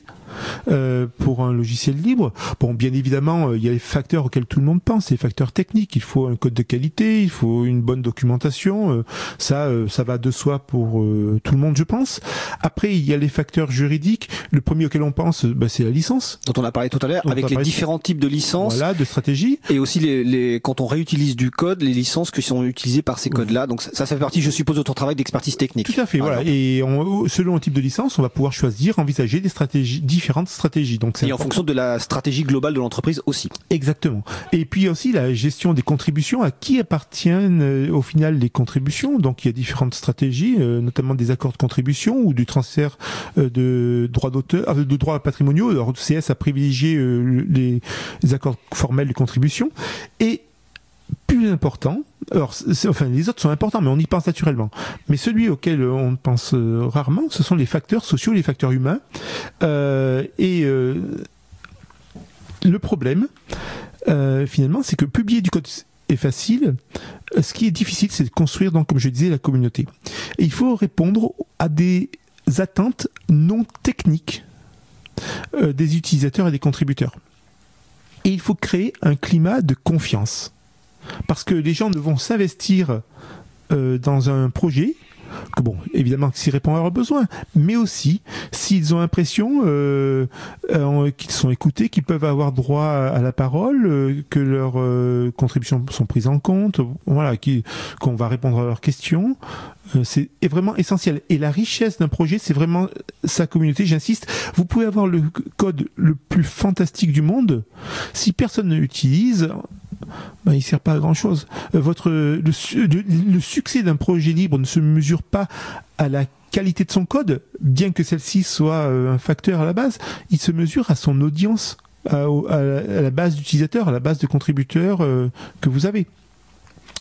euh, pour un logiciel libre. Bon, bien évidemment, euh, il y a les facteurs auxquels tout le monde pense, les facteurs techniques. Il faut un code de qualité, il faut une bonne documentation. Euh, ça, ça va de soi pour tout le monde, je pense. Après, il y a les facteurs juridiques. Le premier auquel on pense, bah, c'est la licence. Dont on a parlé tout à l'heure, avec les différents types de licences. Voilà, de stratégies. Et aussi les, les, quand on réutilise du code, les licences qui sont utilisées par ces codes-là. Donc ça, ça fait partie, je suppose, de ton travail d'expertise technique. Tout à fait, voilà. Et selon le type de licence, on va pouvoir choisir, envisager des stratégies différentes stratégies. Donc et en fonction de la stratégie globale de l'entreprise aussi. Exactement. Et puis aussi la gestion des contributions, à qui appartiennent euh, au final les contributions? Donc il y a différentes stratégies, euh, notamment des accords de contribution ou du transfert euh, de droits d'auteur, de droits patrimoniaux. Alors CS a privilégié les, les accords formels de contribution et plus important, alors enfin les autres sont importants, mais on y pense naturellement. Mais celui auquel on pense euh, rarement, ce sont les facteurs sociaux, les facteurs humains. Euh, et euh, le problème, finalement, c'est que publier du code est facile. Ce qui est difficile, c'est de construire, donc, comme je disais, la communauté. Et il faut répondre à des attentes non techniques des utilisateurs et des contributeurs. Et il faut créer un climat de confiance. Parce que les gens ne vont s'investir euh, dans un projet que bon, évidemment s'ils répondent à leurs besoins, mais aussi s'ils ont l'impression euh, euh, qu'ils sont écoutés, qu'ils peuvent avoir droit à la parole, que leurs contributions sont prises en compte, voilà, qu'on va répondre à leurs questions. c'est vraiment essentiel. Et la richesse d'un projet, c'est vraiment sa communauté. J'insiste, vous pouvez avoir le code le plus fantastique du monde, si personne ne l'utilise, ben, il sert pas à grand chose. Euh, le succès d'un projet libre ne se mesure pas à la qualité de son code, bien que celle-ci soit euh, un facteur à la base, il se mesure à son audience, à, la base d'utilisateurs, à la base de contributeurs euh, que vous avez.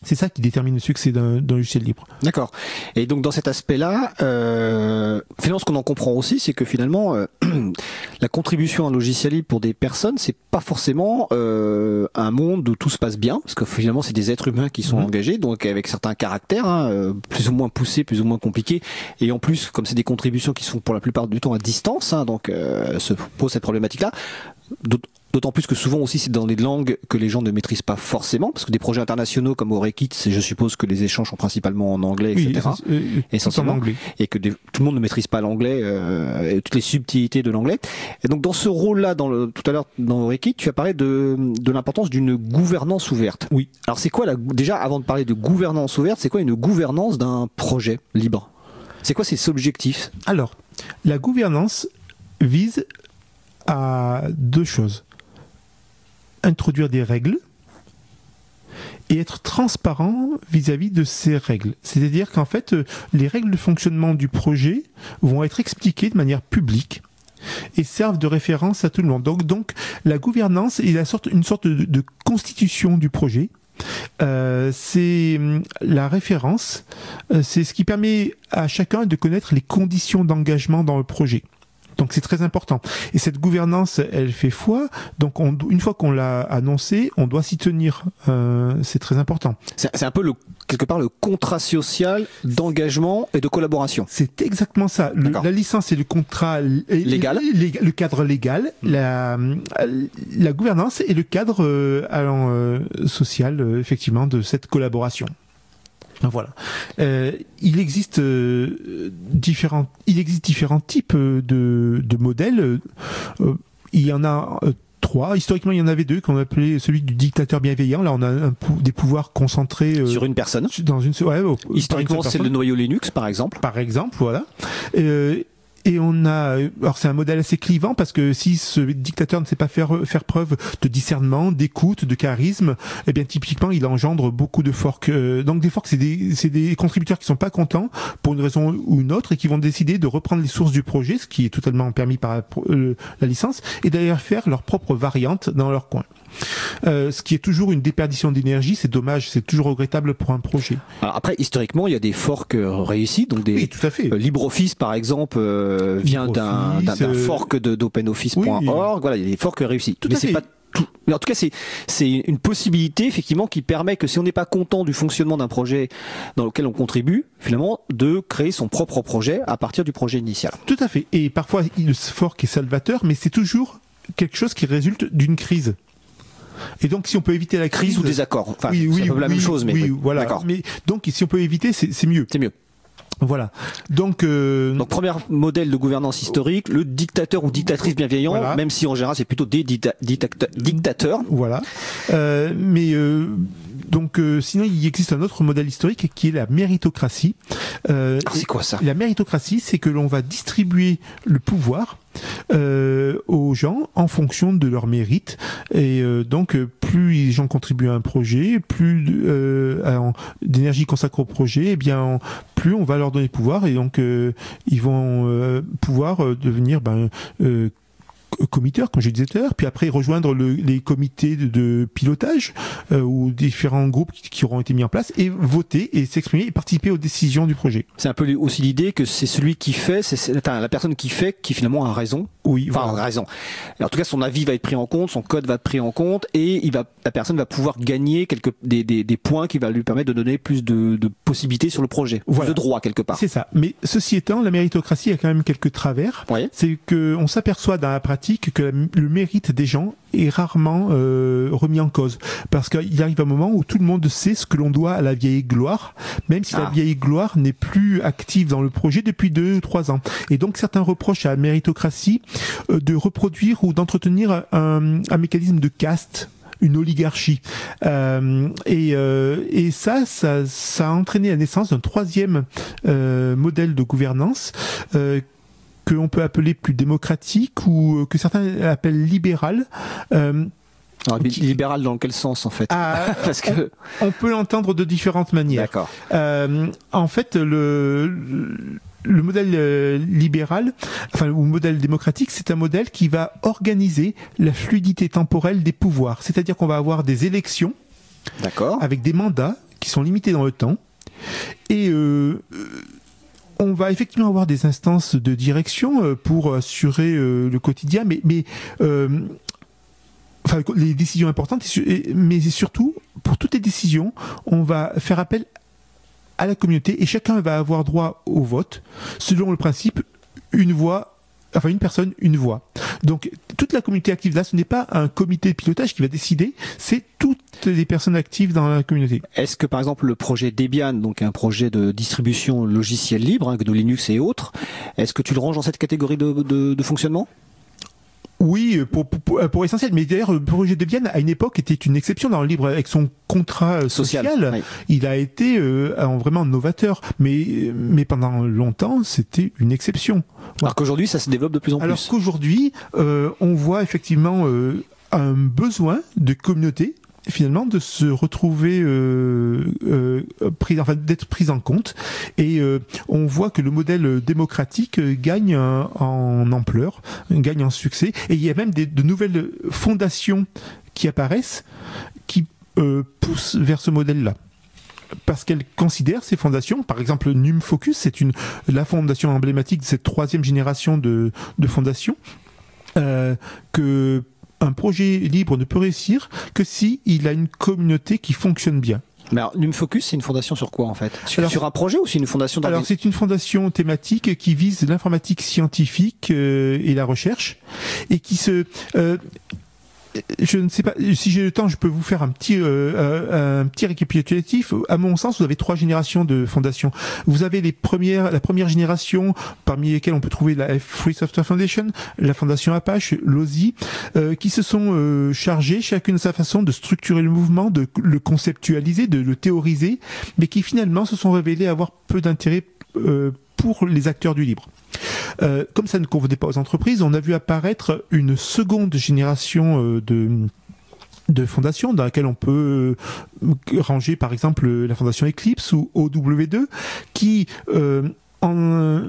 C'est ça qui détermine le succès d'un logiciel libre. D'accord. Et donc dans cet aspect-là, euh, finalement, ce qu'on en comprend aussi, c'est que finalement, euh, *clears throat* la contribution à un logiciel libre pour des personnes, c'est pas forcément euh, un monde où tout se passe bien, parce que finalement, c'est des êtres humains qui sont mhm. engagés, donc avec certains caractères, hein, euh, plus ou moins poussés, plus ou moins compliqués, et en plus, comme c'est des contributions qui sont pour la plupart du temps à distance, hein, donc euh, se pose cette problématique-là D'autant plus que souvent aussi c'est dans des langues que les gens ne maîtrisent pas forcément, parce que des projets internationaux comme Orekit, je suppose que les échanges sont principalement en anglais, etc. Oui, essentiellement, en anglais. et que des- tout le monde ne maîtrise pas l'anglais euh, et toutes les subtilités de l'anglais. Et donc dans ce rôle-là, dans le, tout à l'heure dans Orekit, tu as parlé de, de l'importance d'une gouvernance ouverte. Oui. Alors c'est quoi la déjà avant de parler de gouvernance ouverte, c'est quoi une gouvernance d'un projet libre? C'est quoi ses objectifs? Alors, la gouvernance vise à deux choses. Introduire des règles et être transparent vis-à-vis de ces règles. C'est-à-dire qu'en fait, euh, les règles de fonctionnement du projet vont être expliquées de manière publique et servent de référence à tout le monde. Donc, la gouvernance est la sorte, une sorte de, de constitution du projet. Euh, c'est hum, la référence, euh, c'est ce qui permet à chacun de connaître les conditions d'engagement dans le projet. Donc c'est très important. Et cette gouvernance, elle fait foi. Donc on, une fois qu'on l'a annoncé, on doit s'y tenir. Euh, c'est très important. C'est un peu le quelque part le contrat social d'engagement et de collaboration. C'est exactement ça. Le- la licence et le contrat Légal. lég- le cadre légal, la, la gouvernance et le cadre euh, euh, social, euh, effectivement, de cette collaboration. Voilà. Euh, il existe euh, différents, il existe différents types euh, de, de modèles. Euh, il y en a euh, trois. Historiquement, il y en avait deux qu'on appelait celui du dictateur bienveillant. Là, on a un des pouvoirs concentrés euh, Sur une personne. dans une ouais, une Historiquement, c'est le noyau Linux, par exemple. par exemple, voilà. Euh, et on a, alors c'est un modèle assez clivant parce que si ce dictateur ne sait pas faire faire preuve de discernement, d'écoute, de charisme, eh bien typiquement il engendre beaucoup de forks. Euh, donc des forks, c'est des c'est des contributeurs qui sont pas contents pour une raison ou une autre et qui vont décider de reprendre les sources du projet, ce qui est totalement permis par la, euh, la licence, et d'ailleurs faire leur propre variante dans leur coin. Euh, ce qui est toujours une déperdition d'énergie, c'est dommage, c'est toujours regrettable pour un projet. Alors après, historiquement, il y a des forks euh, réussis, donc des Oui, tout à fait. euh, LibreOffice, par exemple, euh, vient d'un fork d'OpenOffice.org. oui. Voilà, il y a des forks réussis. Tout Mais c'est fait. pas tout. Mais en tout cas, c'est c'est une possibilité effectivement qui permet que si on n'est pas content du fonctionnement d'un projet dans lequel on contribue, finalement, de créer son propre projet à partir du projet initial. Tout à fait. Et parfois, le fork est salvateur, mais c'est toujours quelque chose qui résulte d'une crise. Et donc, si on peut éviter la crise, Crise ou désaccord. Enfin, oui, c'est oui, un peu la même oui, chose, mais oui, oui. voilà. D'accord. Mais donc, si on peut éviter, c'est c'est mieux. C'est mieux. Voilà. Donc, euh, Donc, premier modèle de gouvernance historique, le dictateur ou dictatrice bienveillant, Voilà. même si en général c'est plutôt des dicta- dicta- dictateurs. Voilà. Euh, mais euh, donc, euh, sinon, il existe un autre modèle historique qui est la méritocratie. Euh, Ah, c'est quoi ça? La méritocratie, c'est que l'on va distribuer le pouvoir euh, aux gens en fonction de leur mérite. Et euh, donc, euh, plus les gens contribuent à un projet, plus euh, d'énergie consacrée au projet, et bien en- plus on va leur donner pouvoir. Et donc, euh, ils vont euh, pouvoir devenir ben, comiteurs, comme je disais tout à l'heure, puis après rejoindre le- les comités de, de pilotage euh, ou différents groupes qui, qui auront été mis en place et voter et s'exprimer et participer aux décisions du projet. C'est un peu aussi l'idée que c'est celui qui fait, c'est- la personne qui fait qui finalement a raison. Oui, Enfin, voilà. a raison. Et en tout cas, son avis va être pris en compte, son code va être pris en compte, et il va, la personne va pouvoir gagner quelques des, des, des points qui va lui permettre de donner plus de, de possibilités sur le projet, Voilà. de droits quelque part. C'est ça. Mais ceci étant, la méritocratie a quand même quelques travers. Oui. C'est que on s'aperçoit dans la pratique que le mérite des gens est rarement euh, remis en cause. Parce qu'il arrive un moment où tout le monde sait ce que l'on doit à la vieille gloire, même si la Ah. vieille gloire n'est plus active dans le projet depuis deux ou trois ans. Et donc certains reprochent à la méritocratie euh, de reproduire ou d'entretenir un, un mécanisme de caste une oligarchie. Euh, et, euh, et ça, ça, ça a entraîné la naissance d'un troisième euh, modèle de gouvernance que l'on peut appeler plus démocratique ou euh, que certains appellent libéral. Euh, Alors, libéral dans quel sens en fait à- *laughs* Parce que on peut l'entendre de différentes manières. d'accord. Euh, en fait, le, le modèle libéral, enfin, ou modèle démocratique, c'est un modèle qui va organiser la fluidité temporelle des pouvoirs. C'est-à-dire qu'on va avoir des élections D'accord. avec des mandats qui sont limités dans le temps. Et euh, on va effectivement avoir des instances de direction euh, pour assurer euh, le quotidien, mais, mais euh, enfin, les décisions importantes, mais surtout, pour toutes les décisions, on va faire appel à la communauté et chacun va avoir droit au vote selon le principe une voix, enfin une personne, une voix. Donc toute la communauté active. Là, ce n'est pas un comité de pilotage qui va décider, c'est toutes les personnes actives dans la communauté. Est-ce que par exemple le projet Debian, donc un projet de distribution logicielle libre, hein, Linux et autres, est-ce que tu le ranges dans cette catégorie de fonctionnement? Oui, pour, pour, pour, essentiel. Mais d'ailleurs, le projet de Bienne, à une époque, était une exception dans le livre. Avec son contrat social, il a été euh, vraiment novateur. Mais, mais pendant longtemps, c'était une exception. Alors qu'aujourd'hui, ça se développe de plus en plus. Alors qu'aujourd'hui, euh, on voit effectivement euh, un besoin de communauté finalement de se retrouver euh, euh, pris, enfin d'être pris en compte. Et euh, on voit que le modèle démocratique gagne en ampleur, gagne en succès. Et il y a même des, de nouvelles fondations qui apparaissent qui poussent vers ce modèle-là. Parce qu'elles considèrent ces fondations, par exemple Num Focus, c'est une la fondation emblématique de cette troisième génération de, de fondations, euh, que un projet libre ne peut réussir que si il a une communauté qui fonctionne bien. Mais alors, Focus, c'est une fondation sur quoi en fait? Sur, un projet ou c'est une fondation Alors c'est une fondation thématique qui vise l'informatique scientifique euh, et la recherche et qui se euh, je ne sais pas si j'ai le temps, je peux vous faire un petit euh, euh, un petit récapitulatif. À mon sens, vous avez trois générations de fondations. Vous avez les premières, la première génération, parmi lesquelles on peut trouver la Free Software Foundation, la fondation Apache, l'OSI, euh, qui se sont euh, chacune de sa façon, de structurer le mouvement, de le conceptualiser, de le théoriser, mais qui finalement se sont révélés avoir peu d'intérêt pour les acteurs du libre. Euh, comme ça ne convenait pas aux entreprises, on a vu apparaître une seconde génération euh, de de fondations dans laquelle on peut euh, ranger par exemple la fondation Eclipse ou OW2 qui en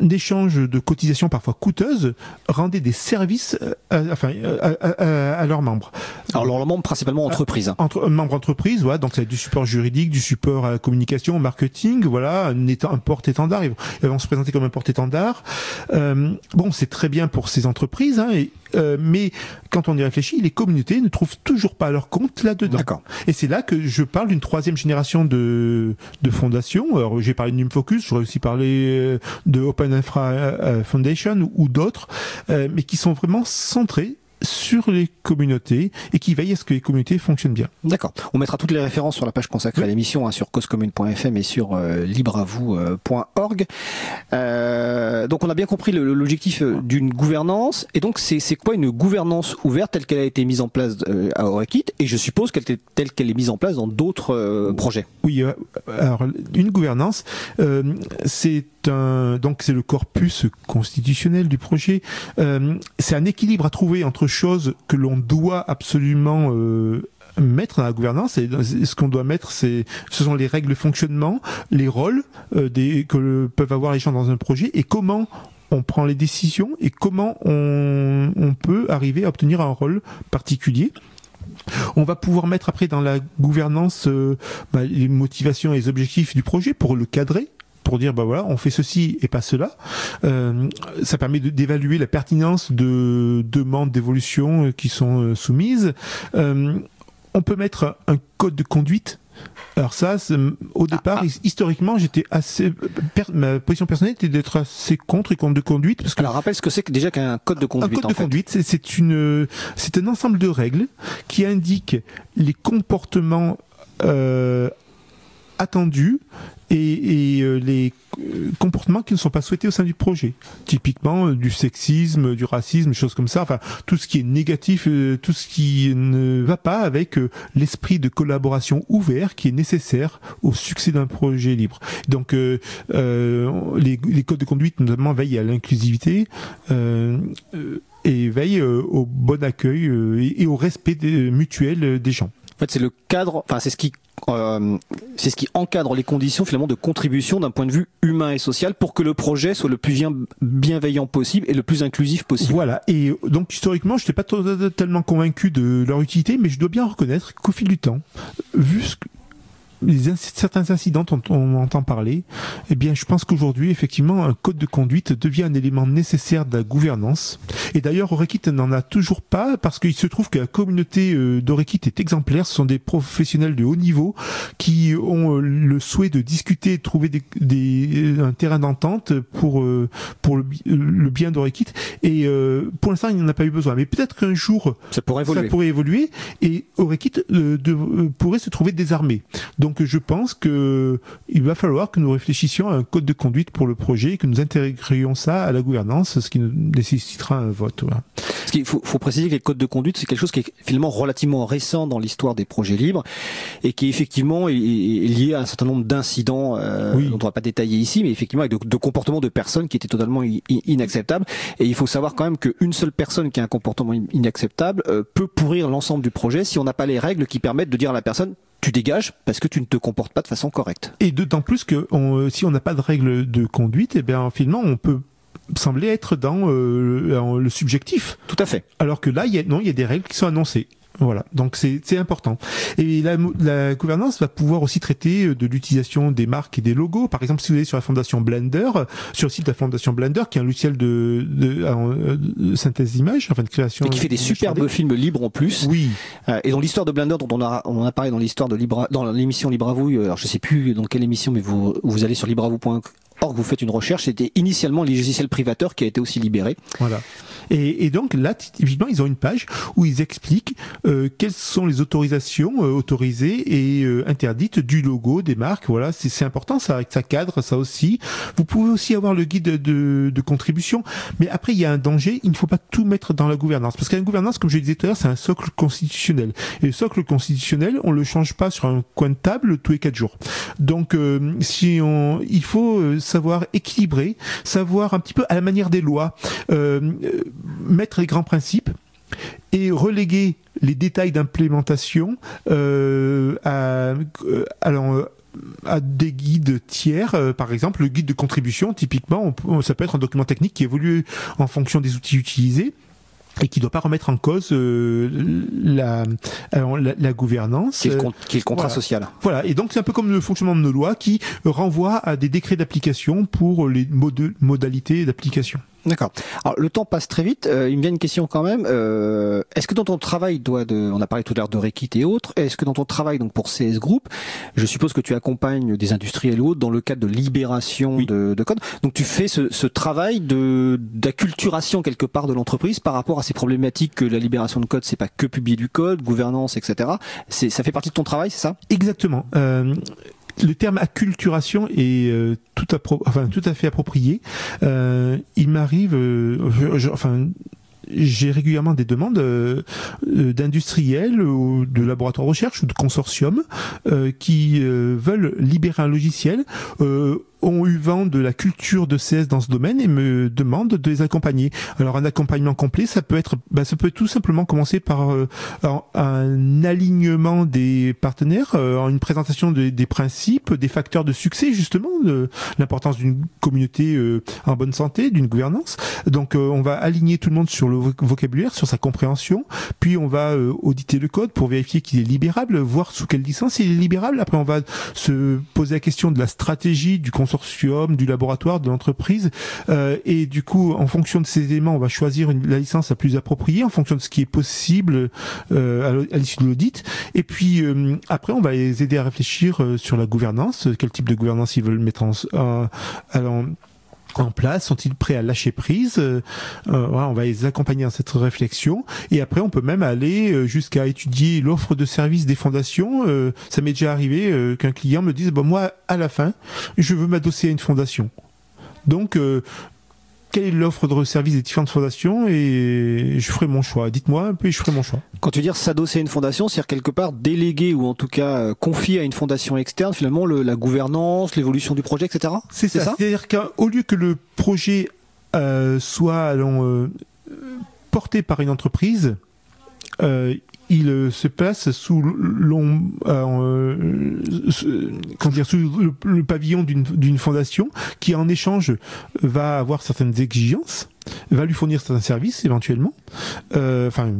d'échanges de cotisations parfois coûteuses rendaient des services euh, à, enfin, euh, à, leurs membres. Alors leurs membres principalement entreprises. Hein. Entre membres entreprises, voilà, donc c'est du support juridique, du support à la communication, au marketing, voilà, un, un porte-étendard. Ils, vont se présenter comme un porte-étendard. Euh, bon, c'est très bien pour ces entreprises, hein, et euh, mais quand on y réfléchit, les communautés ne trouvent toujours pas leur compte là-dedans. D'accord. Et c'est là que je parle d'une troisième génération de, de fondations. Alors j'ai parlé de NumFocus, j'aurais aussi parlé euh, de Open Infra euh, Foundation ou, d'autres, mais qui sont vraiment centrés sur les communautés et qui veille à ce que les communautés fonctionnent bien. D'accord. On mettra toutes les références sur la page consacrée à l'émission, hein, sur causecommune.fm et sur euh, libreavou.org. Euh, donc on a bien compris l'objectif euh, d'une gouvernance. Et donc c'est quoi une gouvernance ouverte telle qu'elle a été mise en place euh, à Orakit et je suppose qu'elle est telle qu'elle est mise en place dans d'autres euh, projets? Oui, alors une gouvernance, c'est donc c'est le corpus constitutionnel du projet. C'est un équilibre à trouver entre choses que l'on doit absolument euh, mettre dans la gouvernance et ce qu'on doit mettre c'est ce sont les règles de fonctionnement les rôles euh, des, que peuvent avoir les gens dans un projet et comment on prend les décisions et comment on, peut arriver à obtenir un rôle particulier. On va pouvoir mettre après dans la gouvernance bah, les motivations et les objectifs du projet pour le cadrer pour dire bah voilà on fait ceci et pas cela. Euh, ça permet d'évaluer la pertinence de demandes d'évolution euh, qui sont euh, soumises. on peut mettre un code de conduite alors ça, au départ, ah, ah. historiquement, j'étais assez, ma position personnelle était d'être assez contre les codes de conduite parce que. Alors rappelle ce que c'est déjà qu'un code de conduite. Un code de conduite, c'est une, c'est un ensemble de règles qui indiquent les comportements euh, attendus et, euh, les euh, comportements qui ne sont pas souhaités au sein du projet. Typiquement euh, du sexisme, du racisme, choses comme ça. Enfin, tout ce qui est négatif, tout ce qui ne va pas avec l'esprit de collaboration ouvert qui est nécessaire au succès d'un projet libre. Donc, les, les, codes de conduite notamment veillent à l'inclusivité. et veillent au bon accueil et, au respect mutuel des gens. C'est le cadre, enfin, c'est ce qui euh, c'est ce qui encadre les conditions finalement de contribution d'un point de vue humain et social pour que le projet soit le plus bien, bienveillant possible et le plus inclusif possible. Voilà. Et donc historiquement, je n'étais pas totalement convaincu de leur utilité, mais je dois bien reconnaître qu'au fil du temps, vu ce que certains incidents dont on entend parler, eh bien, je pense qu'aujourd'hui, effectivement, un code de conduite devient un élément nécessaire de la gouvernance. Et d'ailleurs, Orekit n'en a toujours pas parce qu'il se trouve que la communauté euh, d'Orekit est exemplaire. Ce sont des professionnels de haut niveau qui ont euh, le souhait de discuter, de trouver des, des, un terrain d'entente pour pour le, le bien d'Orekit. Et pour l'instant, il n'y en a pas eu besoin. Mais peut-être qu'un jour, ça pourrait évoluer. Ça pourrait évoluer et Orekit pourrait se trouver désarmé. Donc je pense que il va falloir que nous réfléchissions à un code de conduite pour le projet et que nous intégrions ça à la gouvernance, ce qui nécessitera un vote. Voilà. Il faut, faut, préciser que les codes de conduite, c'est quelque chose qui est finalement relativement récent dans l'histoire des projets libres et qui effectivement est, lié à un certain nombre d'incidents euh, dont on ne va pas détailler ici, mais effectivement avec de, comportements de personnes qui étaient totalement inacceptables. Et il faut savoir quand même qu'une seule personne qui a un comportement inacceptable euh, peut pourrir l'ensemble du projet si on n'a pas les règles qui permettent de dire à la personne tu dégages parce que tu ne te comportes pas de façon correcte. Et d'autant plus que euh, si on n'a pas de règles de conduite, et eh bien finalement on peut sembler être dans, euh, le subjectif. Tout à fait. Alors que là, il y a, non, il y a des règles qui sont annoncées. Voilà, donc c'est important. Et la, la, gouvernance va pouvoir aussi traiter euh, de l'utilisation des marques et des logos. Par exemple, si vous allez sur la fondation Blender, sur le site de la fondation Blender, qui est un logiciel de, de, de synthèse d'image, enfin de création. Et qui fait des superbes films libres en plus. Oui. Euh, et dans l'histoire de Blender, dont on a, on a parlé dans l'histoire de Libra, dans l'émission Libravou, alors je sais plus dans quelle émission, mais vous, vous allez sur libravou.org, vous faites une recherche, c'était initialement les logiciels privateurs qui a été aussi libéré. Voilà. Et, et, donc là, typiquement, ils ont une page où ils expliquent euh, quelles sont les autorisations euh, autorisées et euh, interdites du logo des marques. Voilà, c'est important ça, ça cadre ça aussi. Vous pouvez aussi avoir le guide de, de, contribution, mais après il y a un danger. Il ne faut pas tout mettre dans la gouvernance parce qu'une gouvernance, comme je le disais tout à l'heure, c'est un socle constitutionnel. Et le socle constitutionnel, on le change pas sur un coin de table tous les quatre jours. Donc, si on, il faut savoir équilibrer, savoir un petit peu à la manière des lois mettre les grands principes et reléguer les détails d'implémentation euh, à, euh, à des guides tiers, euh, par exemple le guide de contribution, typiquement, ça peut être un document technique qui évolue en fonction des outils utilisés et qui ne doit pas remettre en cause la, la, gouvernance. Qui est le, contrat social. Voilà, et donc c'est un peu comme le fonctionnement de nos lois qui renvoie à des décrets d'application pour les modalités d'application. D'accord. Alors le temps passe très vite. Euh, il me vient une question quand même. Euh, est-ce que dans ton travail, doit de, on a parlé tout à l'heure de Rekit et autres, est-ce que dans ton travail donc pour CS Group, je suppose que tu accompagnes des industriels ou autres dans le cadre de libération de, de, code. Donc tu fais ce, ce travail de d'acculturation quelque part de l'entreprise par rapport à ces problématiques que la libération de code, c'est pas que publier du code, gouvernance, etc. C'est ça fait partie de ton travail, c'est ça? Exactement. Euh, le terme acculturation est euh, tout, à enfin, tout à fait approprié. Euh, il m'arrive, euh, enfin, j'ai régulièrement des demandes d'industriels ou de laboratoires de recherche ou de consortiums qui veulent libérer un logiciel ont eu vent de la culture de CS dans ce domaine et me demandent de les accompagner. Alors un accompagnement complet, ça peut être, bah, ça peut tout simplement commencer par euh, un alignement des partenaires, euh, une présentation des principes, des facteurs de succès justement, de l'importance d'une communauté euh, en bonne santé, d'une gouvernance. Donc on va aligner tout le monde sur le vocabulaire, sur sa compréhension, puis on va auditer le code pour vérifier qu'il est libérable, voir sous quelle licence il est libérable. Après on va se poser la question de la stratégie du consortium du laboratoire, de l'entreprise. Euh, et du coup, en fonction de ces éléments, on va choisir la licence la plus appropriée en fonction de ce qui est possible euh, à l'issue de l'audit. Et puis euh, après, on va les aider à réfléchir sur la gouvernance, quel type de gouvernance ils veulent mettre en, en en place Sont-ils prêts à lâcher prise euh, On va les accompagner dans cette réflexion. Et après, on peut même aller euh, jusqu'à étudier l'offre de service des fondations. Euh, ça m'est déjà arrivé qu'un client me dise, bon, moi, à la fin, je veux m'adosser à une fondation. Donc, quelle est l'offre de service des différentes fondations et je ferai mon choix. Dites-moi un peu et je ferai mon choix. Quand tu dis s'adosser à une fondation, c'est-à-dire quelque part déléguer ou en tout cas euh, confier à une fondation externe finalement la gouvernance, l'évolution du projet, etc. C'est ça. C'est-à-dire qu'au lieu que le projet euh, soit allons, euh, porté par une entreprise, il euh, se place sous euh, euh dire, sous le, pavillon d'une fondation qui en échange va avoir certaines exigences va lui fournir certains services éventuellement, euh, enfin,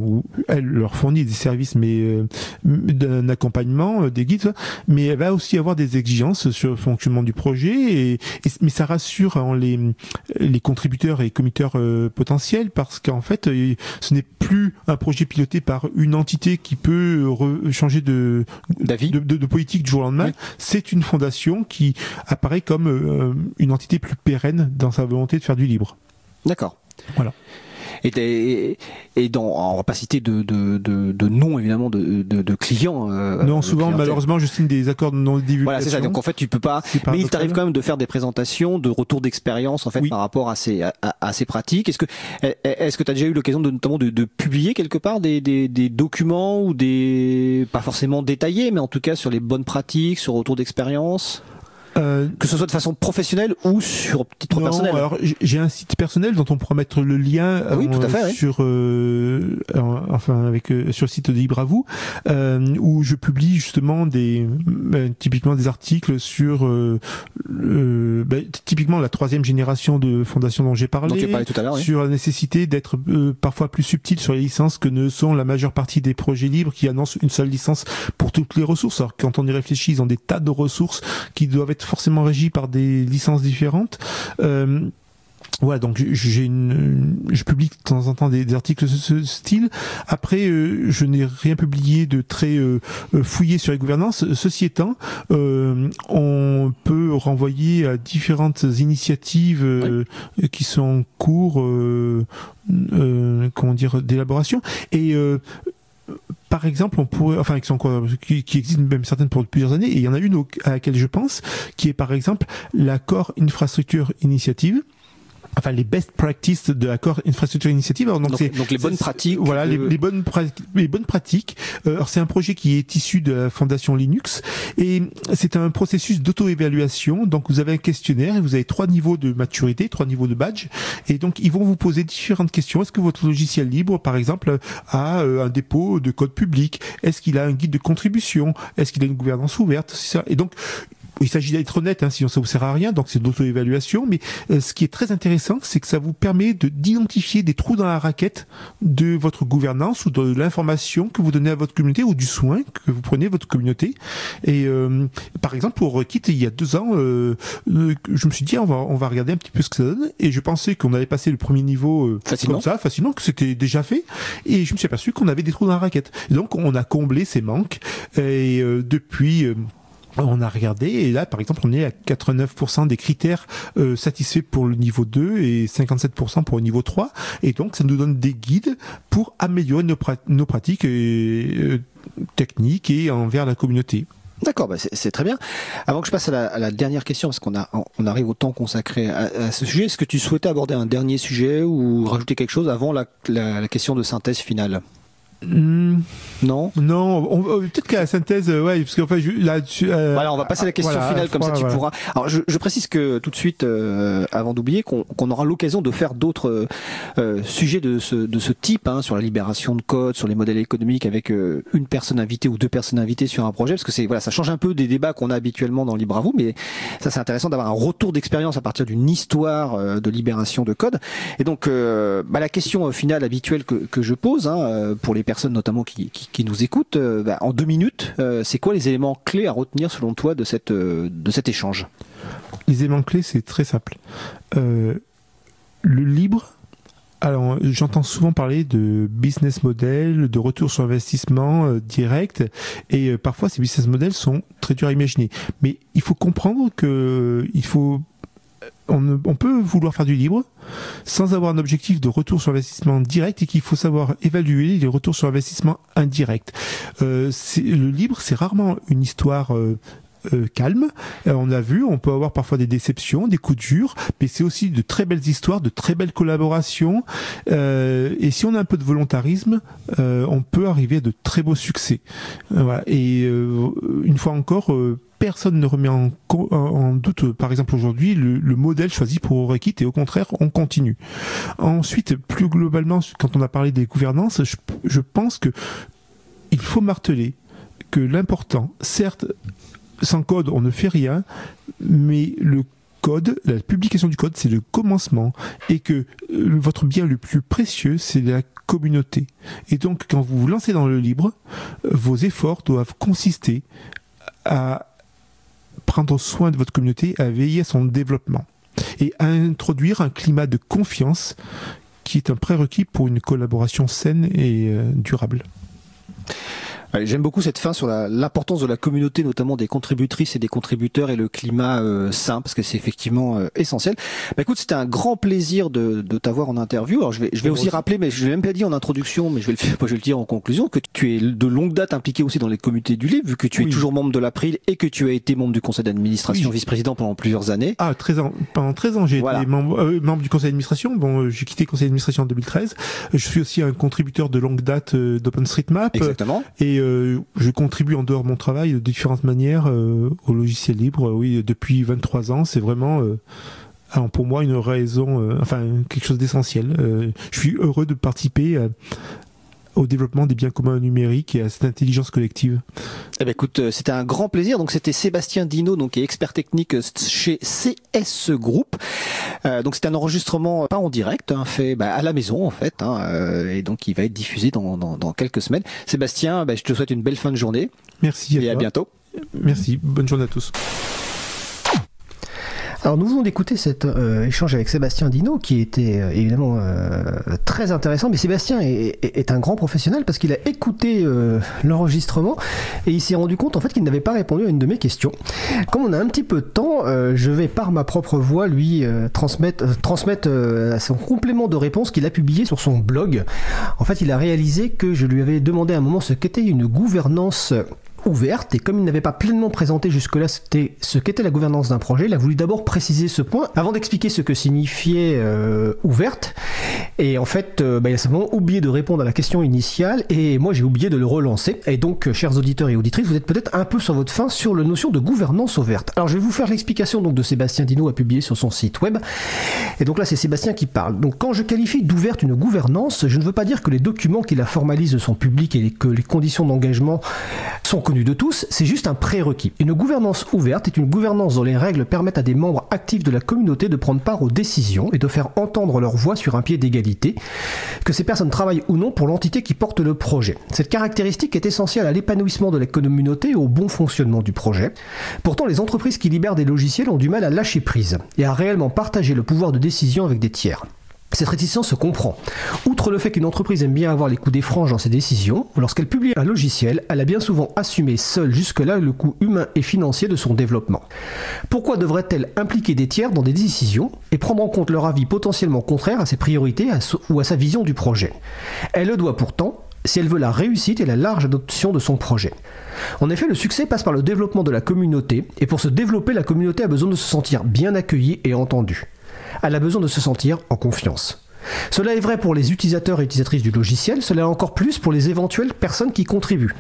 elle leur fournit des services, mais euh, d'un accompagnement, des guides, mais elle va aussi avoir des exigences sur le fonctionnement du projet, et, mais ça rassure en les, les contributeurs et committeurs potentiels parce qu'en fait, ce n'est plus un projet piloté par une entité qui peut changer de, de, de, politique du jour au lendemain. C'est une fondation qui apparaît comme une entité plus pérenne dans sa volonté de faire du libre. D'accord. Voilà. Et, et, dans, on va pas citer de, de, de, nom évidemment de, de, clients. Euh, non, souvent malheureusement je signe des accords de non divulgation. Voilà, c'est ça. Donc en fait tu peux pas. Mais il t'arrive quand même de faire des présentations, de retour d'expérience en fait par rapport à ces à, ces pratiques. Est-ce que est-ce que tu as déjà eu l'occasion de notamment de, de publier quelque part des, des, des documents ou des pas forcément détaillés, mais en tout cas sur les bonnes pratiques, sur retour d'expérience? Euh, que ce soit de façon professionnelle ou sur titre non, personnel. Alors j'ai un site personnel dont on pourra mettre le lien oui, tout à fait, sur euh, enfin avec euh, sur le site de Libre à vous euh, où je publie justement des euh, typiquement des articles sur bah, typiquement la troisième génération de fondation dont j'ai parlé, parlé tout à l'heure, sur la nécessité d'être parfois plus subtil sur les licences que ne sont la majeure partie des projets libres qui annoncent une seule licence pour toutes les ressources. Alors quand on y réfléchit, ils ont des tas de ressources qui doivent être forcément régi par des licences différentes. Euh, voilà, donc j'ai une, je publie de temps en temps des, articles de ce style. Après, euh, je n'ai rien publié de très euh, fouillé sur les gouvernances. Ceci étant, on peut renvoyer à différentes initiatives qui sont en cours, comment dire, d'élaboration. Et par exemple, on pourrait, enfin, qui, sont qui, existent même certaines pour plusieurs années, et il y en a une à laquelle je pense, qui est par exemple l'accord infrastructure initiative enfin les best practices de l'accord infrastructure initiative. donc, donc, les bonnes pratiques. Voilà, les, les, bonnes les bonnes pratiques. Euh, alors c'est un projet qui est issu de la fondation Linux et c'est un processus d'auto-évaluation. Donc vous avez un questionnaire et vous avez trois niveaux de maturité, trois niveaux de badge et donc ils vont vous poser différentes questions. Est-ce que votre logiciel libre, par exemple, a euh, un dépôt de code public? Est-ce qu'il a un guide de contribution? Est-ce qu'il a une gouvernance ouverte? Ça. Et donc il s'agit d'être honnête, hein, sinon ça vous sert à rien, donc c'est d'auto-évaluation. Mais euh, ce qui est très intéressant, c'est que ça vous permet de d'identifier des trous dans la raquette de votre gouvernance ou de l'information que vous donnez à votre communauté ou du soin que vous prenez à votre communauté. Et euh, par exemple, pour Rekit, il y a deux ans, euh, je me suis dit, on va, on va regarder un petit peu ce que ça donne. Et je pensais qu'on allait passer le premier niveau facilement. comme ça, facilement, que c'était déjà fait. Et je me suis aperçu qu'on avait des trous dans la raquette. donc, on a comblé ces manques. Et depuis on a regardé et là par exemple on est à 89% des critères euh, satisfaits pour le niveau 2 et 57% pour le niveau 3 et donc ça nous donne des guides pour améliorer nos, pratiques euh, techniques et envers la communauté. D'accord, bah c'est très bien. Avant que je passe à la, dernière question, parce qu'on on arrive au temps consacré à, ce sujet, est-ce que tu souhaitais aborder un dernier sujet ou rajouter quelque chose avant la question de synthèse finale? Hmm. Non Non, euh, peut-être qu'à la synthèse, euh, ouais, parce qu'enfin, là, euh, voilà, on va passer à la question finale, comme ça tu pourras. Alors, je, je, précise que tout de suite, avant d'oublier, qu'on aura l'occasion de faire d'autres sujets de ce, de ce type, hein, sur la libération de code, sur les modèles économiques, avec une personne invitée ou deux personnes invitées sur un projet, parce que c'est voilà, ça change un peu des débats qu'on a habituellement dans Libre à vous, mais ça c'est intéressant d'avoir un retour d'expérience à partir d'une histoire de libération de code. Et donc, bah, la question finale habituelle que, que je pose hein, pour les personnes personnes notamment qui, qui, nous écoutent, euh, bah, en deux minutes, euh, c'est quoi les éléments clés à retenir selon toi de, cette, euh, de cet échange? Les éléments clés, c'est très simple. le libre, alors, j'entends souvent parler de business model, de retour sur investissement direct, et parfois ces business models sont très durs à imaginer. Mais il faut comprendre que il faut on, peut vouloir faire du libre sans avoir un objectif de retour sur investissement direct et qu'il faut savoir évaluer les retours sur investissement indirect. Euh, le libre, c'est rarement une histoire euh, euh, calme. on a vu, on peut avoir parfois des déceptions, des coups durs, mais c'est aussi de très belles histoires, de très belles collaborations. et si on a un peu de volontarisme, on peut arriver à de très beaux succès. Et une fois encore, personne ne remet en, doute, par exemple aujourd'hui, le, modèle choisi pour Rekit et au contraire, on continue. Ensuite, plus globalement, quand on a parlé des gouvernances, je, pense que il faut marteler que l'important, certes, sans code, on ne fait rien, mais le code, la publication du code, c'est le commencement, et que euh, votre bien le plus précieux, c'est la communauté. Et donc, quand vous vous lancez dans le libre, euh, vos efforts doivent consister à prendre soin de votre communauté, à veiller à son développement et à introduire un climat de confiance qui est un prérequis pour une collaboration saine et euh, durable. J'aime beaucoup cette fin sur l'importance de la communauté, notamment des contributrices et des contributeurs et le climat euh, sain, parce que c'est effectivement euh, essentiel. Bah, écoute, c'était un grand plaisir de, de t'avoir en interview. Alors je vais, je vais aussi, rappeler, mais je l'ai même pas dit en introduction, mais je vais le faire, *laughs* je vais le dire en conclusion, que tu es de longue date impliqué aussi dans les comités du livre, vu que tu es toujours membre de l'April et que tu as été membre du conseil d'administration, vice-président pendant plusieurs années. Ah, 13 ans. Pendant 13 ans, j'ai été membre, euh, membre, du conseil d'administration. Bon, euh, j'ai quitté le conseil d'administration en 2013. Je suis aussi un contributeur de longue date d'OpenStreetMap. Exactement. Et je contribue en dehors de mon travail de différentes manières euh, au logiciel libre. Oui, depuis 23 ans, c'est vraiment euh, pour moi une raison, euh, enfin quelque chose d'essentiel. je suis heureux de participer au développement des biens communs numériques et à cette intelligence collective. Eh ben écoute, c'était un grand plaisir. Donc c'était Sébastien Dino, donc qui est expert technique chez CS Group. donc c'est un enregistrement pas en direct, hein, fait bah, à la maison en fait, hein, et donc il va être diffusé dans, dans, dans quelques semaines. Sébastien, bah, je te souhaite une belle fin de journée. Merci. et à bientôt. Merci. Bonne journée à tous. Alors nous venons d'écouter cet euh, échange avec Sébastien Dino qui était euh, évidemment euh, très intéressant, mais Sébastien est, un grand professionnel parce qu'il a écouté l'enregistrement et il s'est rendu compte en fait qu'il n'avait pas répondu à une de mes questions. Comme on a un petit peu de temps, je vais par ma propre voix lui transmettre, transmettre son complément de réponse qu'il a publié sur son blog. En fait, il a réalisé que je lui avais demandé à un moment ce qu'était une gouvernance ouverte et comme il n'avait pas pleinement présenté jusque-là ce qu'était la gouvernance d'un projet, il a voulu d'abord préciser ce point avant d'expliquer ce que signifiait euh, ouverte. Et en fait, euh, bah, il a simplement oublié de répondre à la question initiale et moi j'ai oublié de le relancer. Et donc, euh, chers auditeurs et auditrices, vous êtes peut-être un peu sur votre fin sur la notion de gouvernance ouverte. Alors, je vais vous faire l'explication donc de Sébastien Dino a publié sur son site web. Et donc là, c'est Sébastien qui parle. Donc, quand je qualifie d'ouverte une gouvernance, je ne veux pas dire que les documents qui la formalisent sont publics et que les conditions d'engagement sont de tous, c'est juste un prérequis. Une gouvernance ouverte est une gouvernance dont les règles permettent à des membres actifs de la communauté de prendre part aux décisions et de faire entendre leur voix sur un pied d'égalité, que ces personnes travaillent ou non pour l'entité qui porte le projet. Cette caractéristique est essentielle à l'épanouissement de la communauté et au bon fonctionnement du projet. Pourtant, les entreprises qui libèrent des logiciels ont du mal à lâcher prise et à réellement partager le pouvoir de décision avec des tiers. Cette réticence se comprend. Outre le fait qu'une entreprise aime bien avoir les coups des franges dans ses décisions, lorsqu'elle publie un logiciel, elle a bien souvent assumé seule jusque-là le coût humain et financier de son développement. Pourquoi devrait-elle impliquer des tiers dans des décisions et prendre en compte leur avis potentiellement contraire à ses priorités ou à sa vision du projet? Elle le doit pourtant si elle veut la réussite et la large adoption de son projet. En effet, le succès passe par le développement de la communauté, et pour se développer, la communauté a besoin de se sentir bien accueillie et entendue elle a besoin de se sentir en confiance. Cela est vrai pour les utilisateurs et utilisatrices du logiciel, cela est encore plus pour les éventuelles personnes qui contribuent.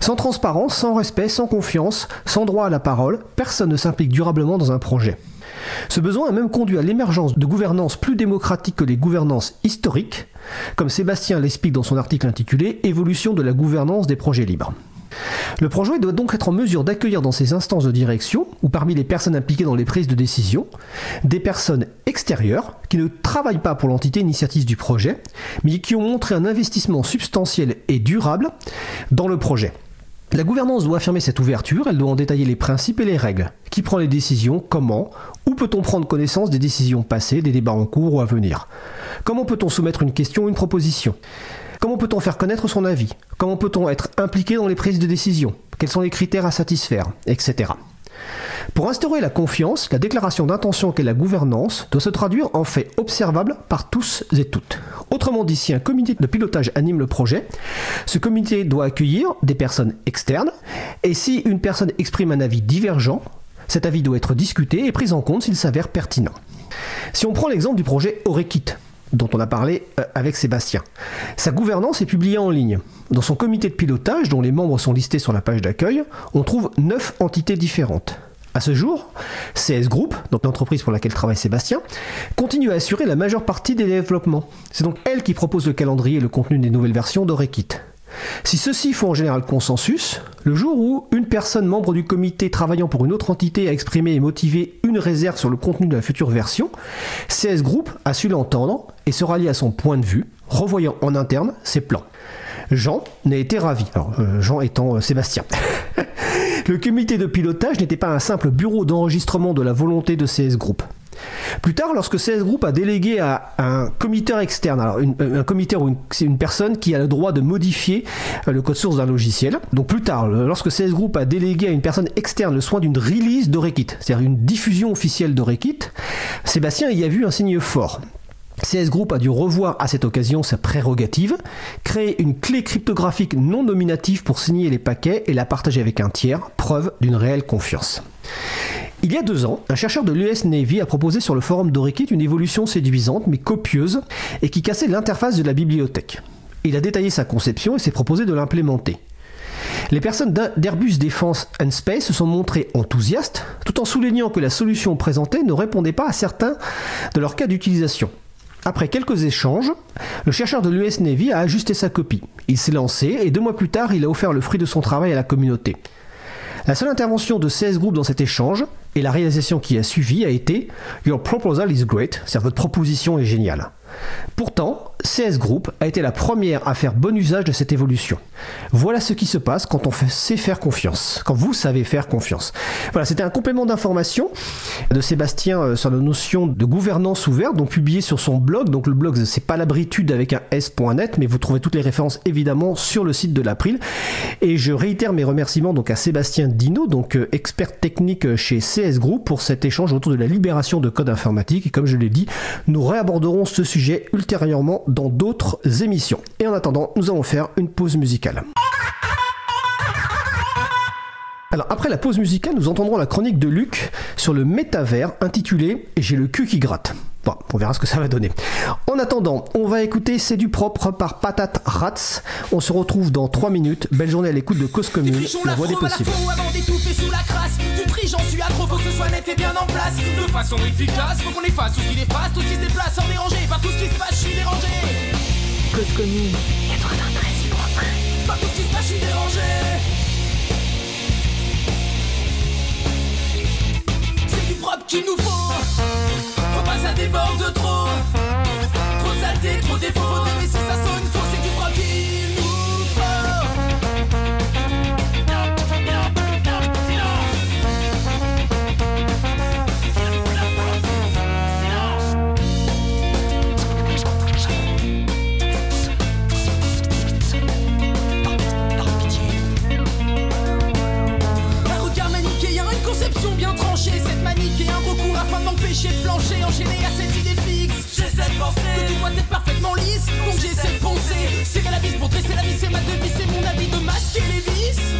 Sans transparence, sans respect, sans confiance, sans droit à la parole, personne ne s'implique durablement dans un projet. Ce besoin a même conduit à l'émergence de gouvernances plus démocratiques que les gouvernances historiques, comme Sébastien l'explique dans son article intitulé Évolution de la gouvernance des projets libres. Le projet doit donc être en mesure d'accueillir dans ses instances de direction, ou parmi les personnes impliquées dans les prises de décision, des personnes extérieures qui ne travaillent pas pour l'entité initiative du projet, mais qui ont montré un investissement substantiel et durable dans le projet. La gouvernance doit affirmer cette ouverture, elle doit en détailler les principes et les règles. Qui prend les décisions Comment Où peut-on prendre connaissance des décisions passées, des débats en cours ou à venir? Comment peut-on soumettre une question ou une proposition? Comment peut-on faire connaître son avis? Comment peut-on être impliqué dans les prises de décision? Quels sont les critères à satisfaire Etc. Pour instaurer la confiance, la déclaration d'intention qu'est la gouvernance doit se traduire en fait observable par tous et toutes. Autrement dit, si un comité de pilotage anime le projet, ce comité doit accueillir des personnes externes, et si une personne exprime un avis divergent, cet avis doit être discuté et pris en compte s'il s'avère pertinent. Si on prend l'exemple du projet Orekit, dont on a parlé euh, avec Sébastien. Sa gouvernance est publiée en ligne. Dans son comité de pilotage, dont les membres sont listés sur la page d'accueil, on trouve 9 entités différentes. À ce jour, CS Group, donc l'entreprise pour laquelle travaille Sébastien, continue à assurer la majeure partie des développements. C'est donc elle qui propose le calendrier et le contenu des nouvelles versions d'Orekit. Si ceux-ci font en général consensus, Le jour où une personne membre du comité travaillant pour une autre entité a exprimé et motivé une réserve sur le contenu de la future version, CS Group a su l'entendre et se rallier à son point de vue, revoyant en interne ses plans. Jean n'a été ravi. Alors, euh, Jean étant euh, Sébastien. *laughs* le comité de pilotage n'était pas un simple bureau d'enregistrement de la volonté de CS Group. Plus tard, lorsque CS Group a délégué à un comité externe, alors un comité ou c'est une personne qui a le droit de modifier euh, le code source d'un logiciel. Donc plus tard, lorsque CS Group a délégué à une personne externe le soin d'une release d'Orekit, c'est-à-dire une diffusion officielle d'Orekit, Sébastien y a vu un signe fort. CS Group a dû revoir à cette occasion sa prérogative, créer une clé cryptographique non nominative pour signer les paquets et la partager avec un tiers, preuve d'une réelle confiance. Il y a deux ans, un chercheur de l'US Navy a proposé sur le forum d'Orikit une évolution séduisante mais copieuse et qui cassait l'interface de la bibliothèque. Il a détaillé sa conception et s'est proposé de l'implémenter. Les personnes d'Airbus Defense and Space se sont montrées enthousiastes, tout en soulignant que la solution présentée ne répondait pas à certains de leurs cas d'utilisation. Après quelques échanges, le chercheur de l'US Navy a ajusté sa copie. Il s'est lancé et deux mois plus tard, il a offert le fruit de son travail à la communauté. La seule intervention de CS Group dans cet échange et la réalisation qui a suivi a été Your proposal is great, c'est-à-dire votre proposition est géniale. Pourtant, CS Group a été la première à faire bon usage de cette évolution. Voilà ce qui se passe quand on sait faire confiance, quand vous savez faire confiance. Voilà, c'était un complément d'information de Sébastien euh, sur la notion de gouvernance ouverte, donc publié sur son blog. Donc le blog, c'est pas l'abritude avec un s.net, mais vous trouvez toutes les références évidemment sur le site de l'April. Et je réitère mes remerciements donc à Sébastien Dino, donc euh, expert technique chez CS Group, pour cet échange autour de la libération de code informatique. Et comme je l'ai dit, nous réaborderons ce sujet ultérieurement dans d'autres émissions. Et en attendant, nous allons faire une pause musicale. Alors après la pause musicale, nous entendrons la chronique de Luc sur le métavers intitulé J'ai le cul qui gratte. Bon, on verra ce que ça va donner. En attendant, on va écouter C'est du propre par Patate Rats. On se retrouve dans 3 minutes. Belle journée à l'écoute de Cause Commune, la voix des possibles. Accro, faut que ce soit net et bien en place. De façon efficace, faut qu'on efface tout ce qui dépasse, tout ce qui se déplace sans déranger. Pas tout ce qui se passe, je suis dérangé. Cause Commune, 93.1. Pas tout ce qui se passe, je suis dérangé. C'est du propre qu'il nous faut ça déborde trop. Trop de saleté, trop défaut, faudrait laisser ça sonne Que tout doit être parfaitement lisse. Donc cette pensée. C'est qu'à la vis pour dresser la vie, c'est ma devise, c'est mon avis de masquer les vices.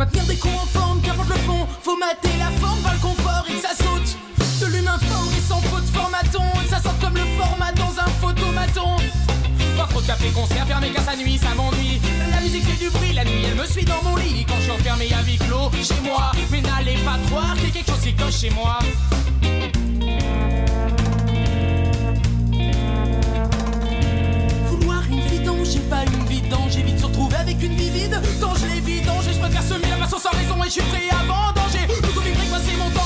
Maintenir des cons en forme, qu'importe le fond, faut mater la forme, pas le confort et ça saute. De l'humain fort et sans faute formaton, et ça sorte comme le format dans un photomaton. Pas trop de café concert, fermé qu'à sa nuit, ça m'ennuie. La musique fait du bruit, la nuit elle me suit dans mon lit. Quand je suis enfermé à vie clos chez moi, mais n'allez pas croire qu'il y a quelque chose qui coche chez moi. j'ai pas une vie j'ai vite se retrouver avec une vie vide. Quand je l'ai vidangé, je préfère semer la masse sans raison et je suis prêt à vendanger. Plutôt vivre que passer mon temps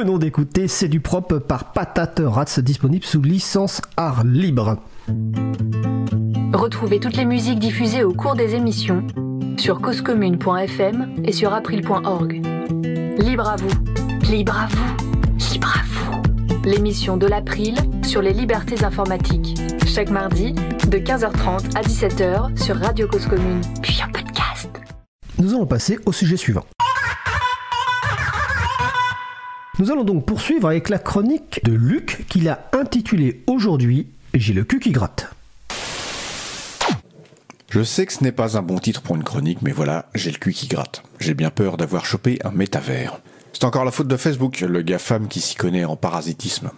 venons d'écouter C'est du propre par Patate Rats disponible sous licence art libre. Retrouvez toutes les musiques diffusées au cours des émissions sur causecommune.fm et sur april.org. Libre à vous, libre à vous, libre à vous. L'émission de l'April sur les libertés informatiques. Chaque mardi de 15h30 à 17h sur Radio Cause Commune, puis en podcast. Nous allons passer au sujet suivant. Nous allons donc poursuivre avec la chronique de Luc qu'il a intitulée aujourd'hui J'ai le cul qui gratte. Je sais que ce n'est pas un bon titre pour une chronique, mais voilà, j'ai le cul qui gratte. J'ai bien peur d'avoir chopé un métavers. C'est encore la faute de Facebook, le gars-femme qui s'y connaît en parasitisme.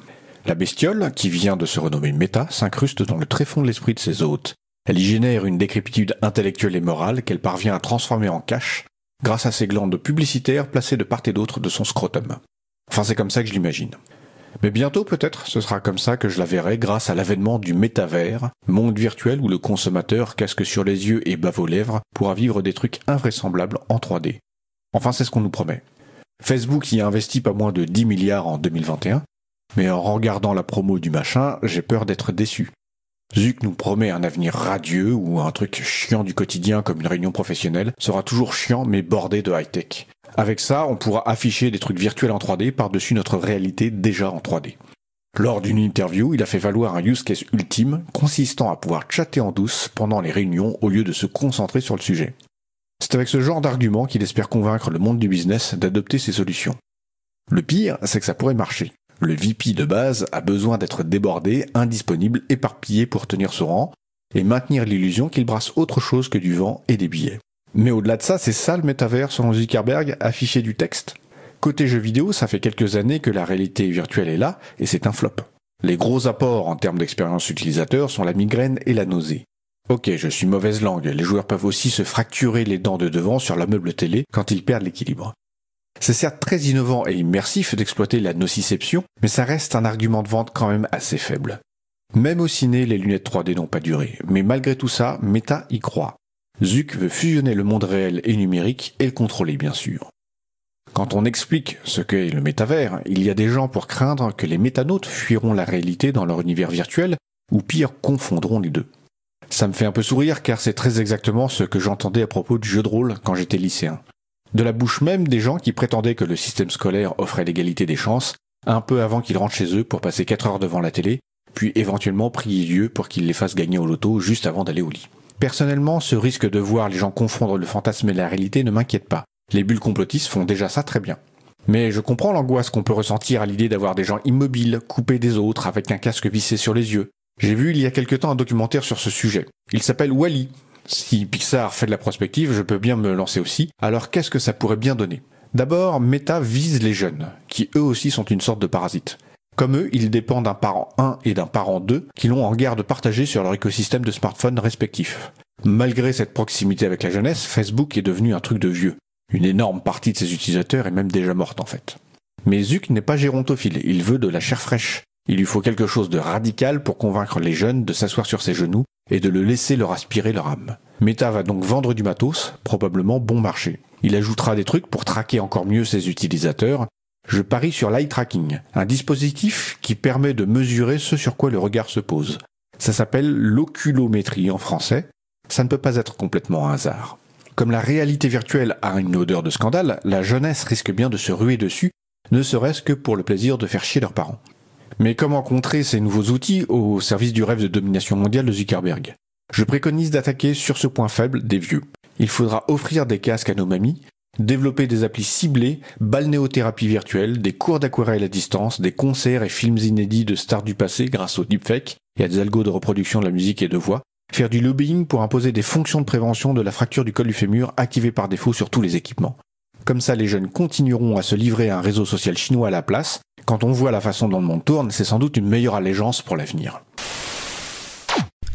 La bestiole, qui vient de se renommer Meta, s'incruste dans le tréfonds de l'esprit de ses hôtes. Elle y génère une décrépitude intellectuelle et morale qu'elle parvient à transformer en cash grâce à ses glandes publicitaires placées de part et d'autre de son scrotum. Enfin, c'est comme ça que je l'imagine. Mais bientôt, peut-être, ce sera comme ça que je la verrai grâce à l'avènement du métavers, monde virtuel où le consommateur, casque sur les yeux et bave aux lèvres, pourra vivre des trucs invraisemblables en 3D. Enfin, c'est ce qu'on nous promet. Facebook y a investi pas moins de 10 milliards en 2021, mais en regardant la promo du machin, j'ai peur d'être déçu. Zuck nous promet un avenir radieux où un truc chiant du quotidien comme une réunion professionnelle sera toujours chiant mais bordé de high-tech. Avec ça, on pourra afficher des trucs virtuels en 3D par-dessus notre réalité déjà en 3D. Lors d'une interview, il a fait valoir un use case ultime consistant à pouvoir chatter en douce pendant les réunions au lieu de se concentrer sur le sujet. C'est avec ce genre d'argument qu'il espère convaincre le monde du business d'adopter ces solutions. Le pire, c'est que ça pourrait marcher. Le VP de base a besoin d'être débordé, indisponible, éparpillé pour tenir son rang et maintenir l'illusion qu'il brasse autre chose que du vent et des billets. Mais au-delà de ça, c'est ça le métavers selon Zuckerberg, afficher du texte. Côté jeux vidéo, ça fait quelques années que la réalité virtuelle est là, et c'est un flop. Les gros apports en termes d'expérience utilisateur sont la migraine et la nausée. Ok, je suis mauvaise langue, les joueurs peuvent aussi se fracturer les dents de devant sur la meuble télé quand ils perdent l'équilibre. C'est certes très innovant et immersif d'exploiter la nociception, mais ça reste un argument de vente quand même assez faible. Même au ciné, les lunettes 3D n'ont pas duré, mais malgré tout ça, Meta y croit. Zuck veut fusionner le monde réel et numérique et le contrôler bien sûr. Quand on explique ce qu'est le métavers, il y a des gens pour craindre que les métanautes fuiront la réalité dans leur univers virtuel, ou pire, confondront les deux. Ça me fait un peu sourire car c'est très exactement ce que j'entendais à propos du jeu de rôle quand j'étais lycéen. De la bouche même des gens qui prétendaient que le système scolaire offrait l'égalité des chances, un peu avant qu'ils rentrent chez eux pour passer 4 heures devant la télé, puis éventuellement prier Dieu pour qu'il les fasse gagner au loto juste avant d'aller au lit. Personnellement, ce risque de voir les gens confondre le fantasme et la réalité ne m'inquiète pas. Les bulles complotistes font déjà ça très bien. Mais je comprends l'angoisse qu'on peut ressentir à l'idée d'avoir des gens immobiles, coupés des autres, avec un casque vissé sur les yeux. J'ai vu il y a quelque temps un documentaire sur ce sujet. Il s'appelle Wally. Si Pixar fait de la prospective, je peux bien me lancer aussi. Alors qu'est-ce que ça pourrait bien donner? D'abord, Meta vise les jeunes, qui eux aussi sont une sorte de parasites. Comme eux, ils dépendent d'un parent 1 et d'un parent 2 qui l'ont en garde partagée sur leur écosystème de smartphones respectifs. Malgré cette proximité avec la jeunesse, Facebook est devenu un truc de vieux. Une énorme partie de ses utilisateurs est même déjà morte en fait. Mais Zuck n'est pas gérontophile, il veut de la chair fraîche. Il lui faut quelque chose de radical pour convaincre les jeunes de s'asseoir sur ses genoux et de le laisser leur aspirer leur âme. Meta va donc vendre du matos, probablement bon marché. Il ajoutera des trucs pour traquer encore mieux ses utilisateurs je parie sur l'eye tracking, un dispositif qui permet de mesurer ce sur quoi le regard se pose. Ça s'appelle l'oculométrie en français. Ça ne peut pas être complètement un hasard. Comme la réalité virtuelle a une odeur de scandale, la jeunesse risque bien de se ruer dessus, ne serait-ce que pour le plaisir de faire chier leurs parents. Mais comment contrer ces nouveaux outils au service du rêve de domination mondiale de Zuckerberg? Je préconise d'attaquer sur ce point faible des vieux. Il faudra offrir des casques à nos mamies, Développer des applis ciblées, balnéothérapie virtuelle, des cours d'aquarelle à distance, des concerts et films inédits de stars du passé grâce au deepfake et à des algos de reproduction de la musique et de voix. Faire du lobbying pour imposer des fonctions de prévention de la fracture du col du fémur activées par défaut sur tous les équipements. Comme ça, les jeunes continueront à se livrer à un réseau social chinois à la place. Quand on voit la façon dont le monde tourne, c'est sans doute une meilleure allégeance pour l'avenir.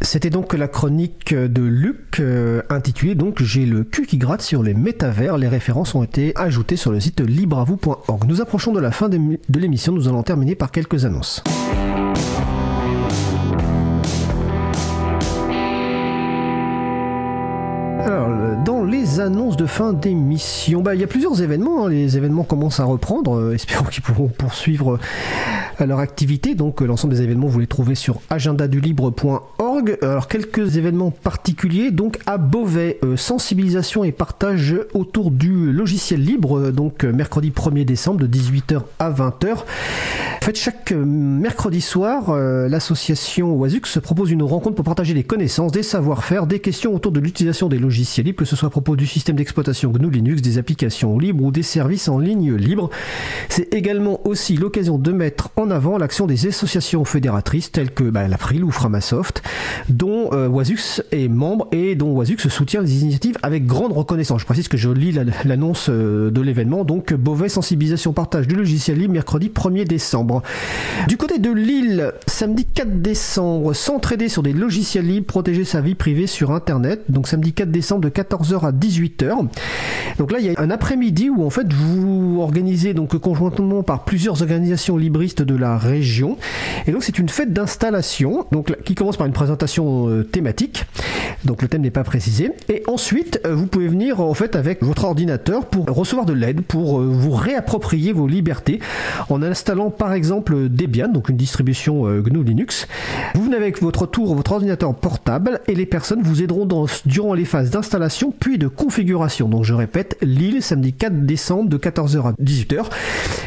C'était donc la chronique de Luc euh, intitulée donc J'ai le cul qui gratte sur les métavers. Les références ont été ajoutées sur le site libravou.org. Nous approchons de la fin de l'émission, nous allons terminer par quelques annonces. Alors, dans les annonces de fin d'émission. Bah, il y a plusieurs événements, hein. les événements commencent à reprendre, euh, *laughs* espérons qu'ils pourront poursuivre euh, leur activité. Donc l'ensemble des événements, vous les trouvez sur agendadulibre.org. Alors quelques événements particuliers, donc à Beauvais, sensibilisation et partage autour du logiciel libre, donc mercredi 1er décembre de 18h à 20h. En fait, chaque mercredi soir, l'association Oisux propose une rencontre pour partager des connaissances, des savoir-faire, des questions autour de l'utilisation des logiciels libres, que ce soit à propos du système d'exploitation GNU Linux, des applications libres ou des services en ligne libres. C'est également aussi l'occasion de mettre en avant l'action des associations fédératrices telles que bah, l'April ou Framasoft, dont euh, Oisux est membre et dont Oisux soutient les initiatives avec grande reconnaissance. Je précise que je lis l'annonce euh, de l'événement, donc Beauvais sensibilisation partage du logiciel libre mercredi 1er décembre. Du côté de Lille, samedi 4 décembre, s'entraider sur des logiciels libres, protéger sa vie privée sur Internet. Donc samedi 4 décembre de 14h à 18h. Donc là, il y a un après-midi où en fait vous organisez donc conjointement par plusieurs organisations libristes de la région. Et donc c'est une fête d'installation, donc qui commence par une présentation euh, thématique. Donc le thème n'est pas précisé. Et ensuite, euh, vous pouvez venir en fait avec votre ordinateur pour recevoir de l'aide, pour euh, vous réapproprier vos libertés en installant par exemple Debian, donc une distribution GNU Linux. Vous venez avec votre tour, votre ordinateur portable et les personnes vous aideront dans, durant les phases d'installation puis de configuration. Donc je répète, Lille, samedi 4 décembre de 14h à 18h.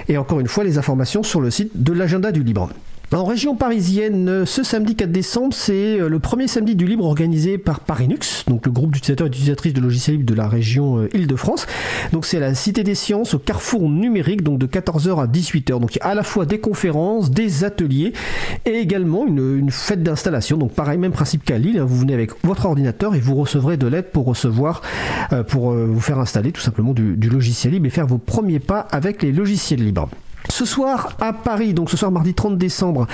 Et encore une fois, les informations sur le site de l'agenda du Libre. En région parisienne, ce samedi 4 décembre, c'est euh, le premier samedi du libre organisé par Parinux, donc le groupe d'utilisateurs et d'utilisatrices de logiciels libres de la région euh, Île-de-France. Donc c'est à la Cité des Sciences, au carrefour numérique, donc de 14h à 18h. Donc il y a à la fois des conférences, des ateliers et également une, fête d'installation. Donc pareil, même principe qu'à Lille, hein. vous venez avec votre ordinateur et vous recevrez de l'aide pour recevoir, euh, pour vous faire installer tout simplement du logiciel libre et faire vos premiers pas avec les logiciels libres. Ce soir à Paris, donc ce soir mardi 30 décembre,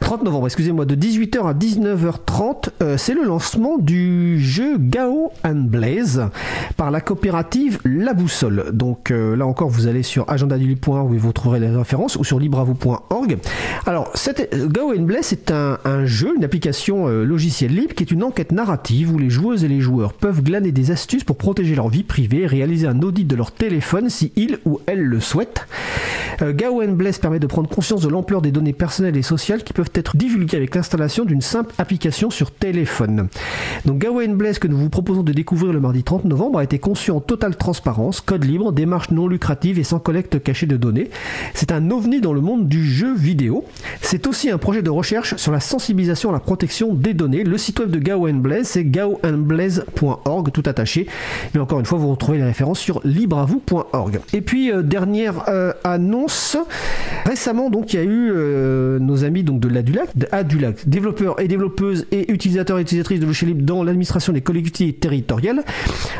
30 novembre, excusez-moi, de 18h à 19h30, euh, c'est le lancement du jeu Gao and Blaze par la coopérative La Boussole. Donc euh, là encore, vous allez sur agendaduli.org où vous trouverez les références ou sur libravou.org. Alors, euh, Gao and Blaze c'est un, jeu, une application logicielle libre qui est une enquête narrative où les joueuses et les joueurs peuvent glaner des astuces pour protéger leur vie privée et réaliser un audit de leur téléphone si ils ou elles le souhaitent. Gao Bless permet de prendre conscience de l'ampleur des données personnelles et sociales qui peuvent être divulguées avec l'installation d'une simple application sur téléphone. Donc Gao Bless que nous vous proposons de découvrir le mardi 30 novembre a été conçu en totale transparence, code libre, démarche non lucrative et sans collecte cachée de données. C'est un ovni dans le monde du jeu vidéo. C'est aussi un projet de recherche sur la sensibilisation à la protection des données. Le site web de Gao Blaze c'est gaoandblaze.org tout attaché. Mais encore une fois, vous retrouvez les références sur libreavou.org. Et puis euh, dernière euh, annonce Récemment, donc, il y a eu euh, nos amis donc, de l'Adulac, Adulac, développeurs et développeuses et utilisateurs et utilisatrices de logiciels libres dans l'administration des collectivités territoriales,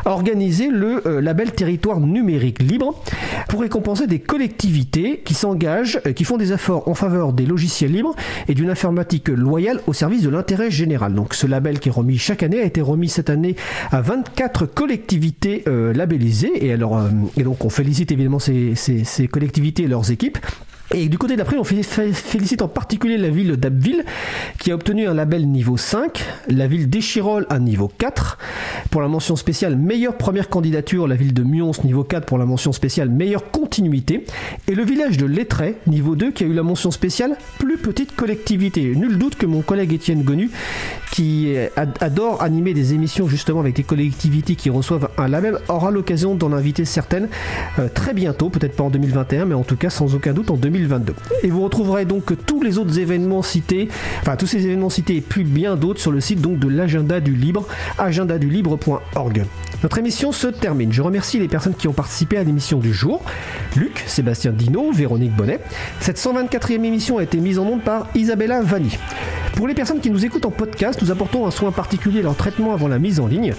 a organisé le euh, label Territoire numérique libre pour récompenser des collectivités qui s'engagent, euh, qui font des efforts en faveur des logiciels libres et d'une informatique loyale au service de l'intérêt général. Donc, ce label qui est remis chaque année a été remis cette année à 24 collectivités labellisées et, alors, et donc on félicite évidemment ces, ces collectivités et leurs équipes. equipe. Et du côté d'après, on félicite en particulier la ville d'Abbeville qui a obtenu un label niveau 5, la ville d'Échirol un niveau 4, pour la mention spéciale meilleure première candidature, la ville de Mions niveau 4 pour la mention spéciale meilleure continuité, et le village de Lettray niveau 2 qui a eu la mention spéciale plus petite collectivité. Nul doute que mon collègue Étienne Gonu, qui adore animer des émissions justement avec des collectivités qui reçoivent un label, aura l'occasion d'en inviter certaines euh, très bientôt, peut-être pas en 2021, mais en tout cas sans aucun doute en 2022. Et vous retrouverez donc tous les autres événements cités, enfin tous ces événements cités et puis bien d'autres sur le site donc de l'agenda du libre, agendadulibre.org. Notre émission se termine. Je remercie les personnes qui ont participé à l'émission du jour. Luc, Sébastien Dino, Véronique Bonnet. Cette 124e émission a été mise en onde par Isabella Vanni. Pour les personnes qui nous écoutent en podcast, nous apportons un soin particulier à leur traitement avant la mise en ligne.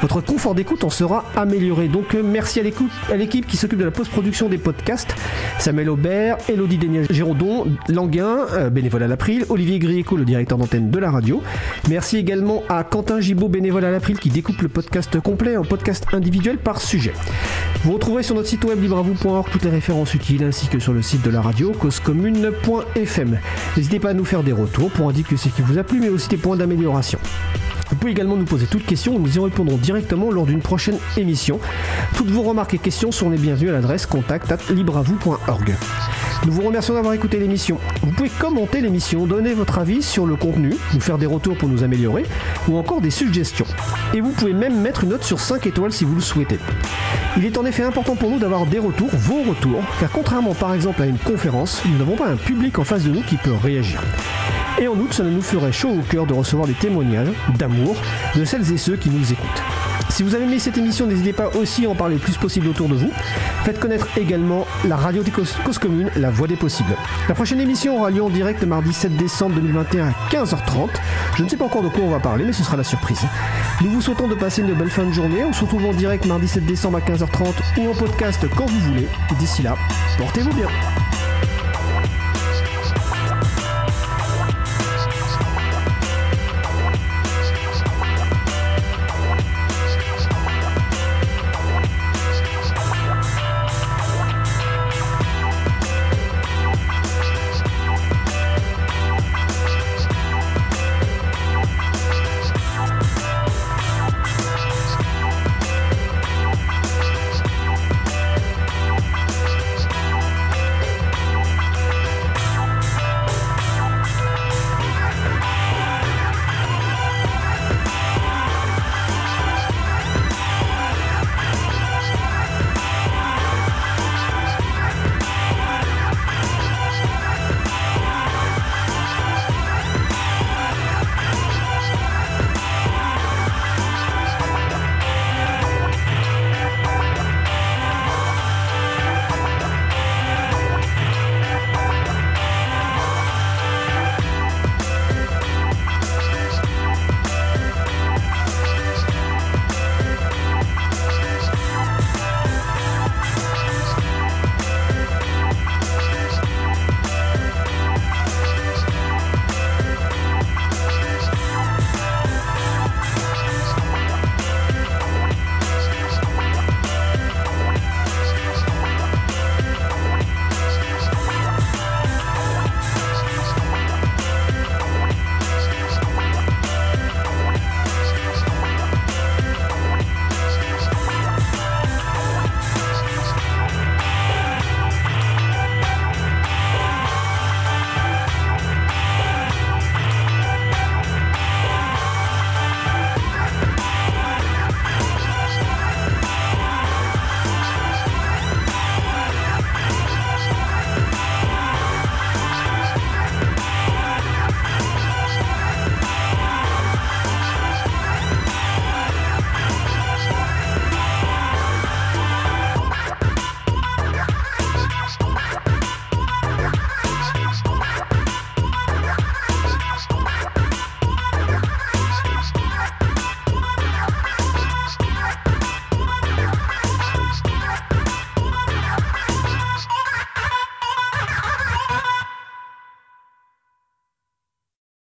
Votre confort d'écoute en sera amélioré. Donc merci à l'équipe qui s'occupe de la post-production des podcasts. Samuel Aubert, Elodie Dénier Géraudon, Languin, euh, bénévole à l'April, Olivier Grieco, le directeur d'antenne de la radio. Merci également à Quentin Gibaud, bénévole à l'April, qui découpe le podcast complet en podcast individuel par sujet. Vous retrouverez sur notre site web libravou.org toutes les références utiles ainsi que sur le site de la radio causecommune.fm. N'hésitez pas à nous faire des retours pour indiquer aussi qui vous a plu, mais aussi des points d'amélioration. Vous pouvez également nous poser toutes questions, nous y répondrons directement lors d'une prochaine émission. Toutes vos remarques et questions sont les bienvenues à l'adresse contact@libravou.org. vous remercions d'avoir écouté l'émission. Vous pouvez commenter l'émission, donner votre avis sur le contenu, nous faire des retours pour nous améliorer, ou encore des suggestions. Et vous pouvez même mettre une note sur 5 étoiles si vous le souhaitez. Il est en effet important pour nous d'avoir des retours, vos retours, car contrairement par exemple à une conférence, nous n'avons pas un public en face de nous qui peut réagir. Et en outre, cela nous ferait chaud au cœur de recevoir des témoignages d'amour de celles et ceux qui nous écoutent. Si vous avez aimé cette émission, n'hésitez pas aussi à en parler le plus possible autour de vous. Faites connaître également la radio des causes, Cause Commune, la voix des possibles. La prochaine émission aura lieu en direct mardi 7 décembre 2021 à 15h30. Je ne sais pas encore de quoi on va parler, mais ce sera la surprise. Nous vous souhaitons de passer une belle fin de journée. On se retrouve en direct mardi 7 décembre à 15h30 ou en podcast quand vous voulez. D'ici là, portez-vous bien.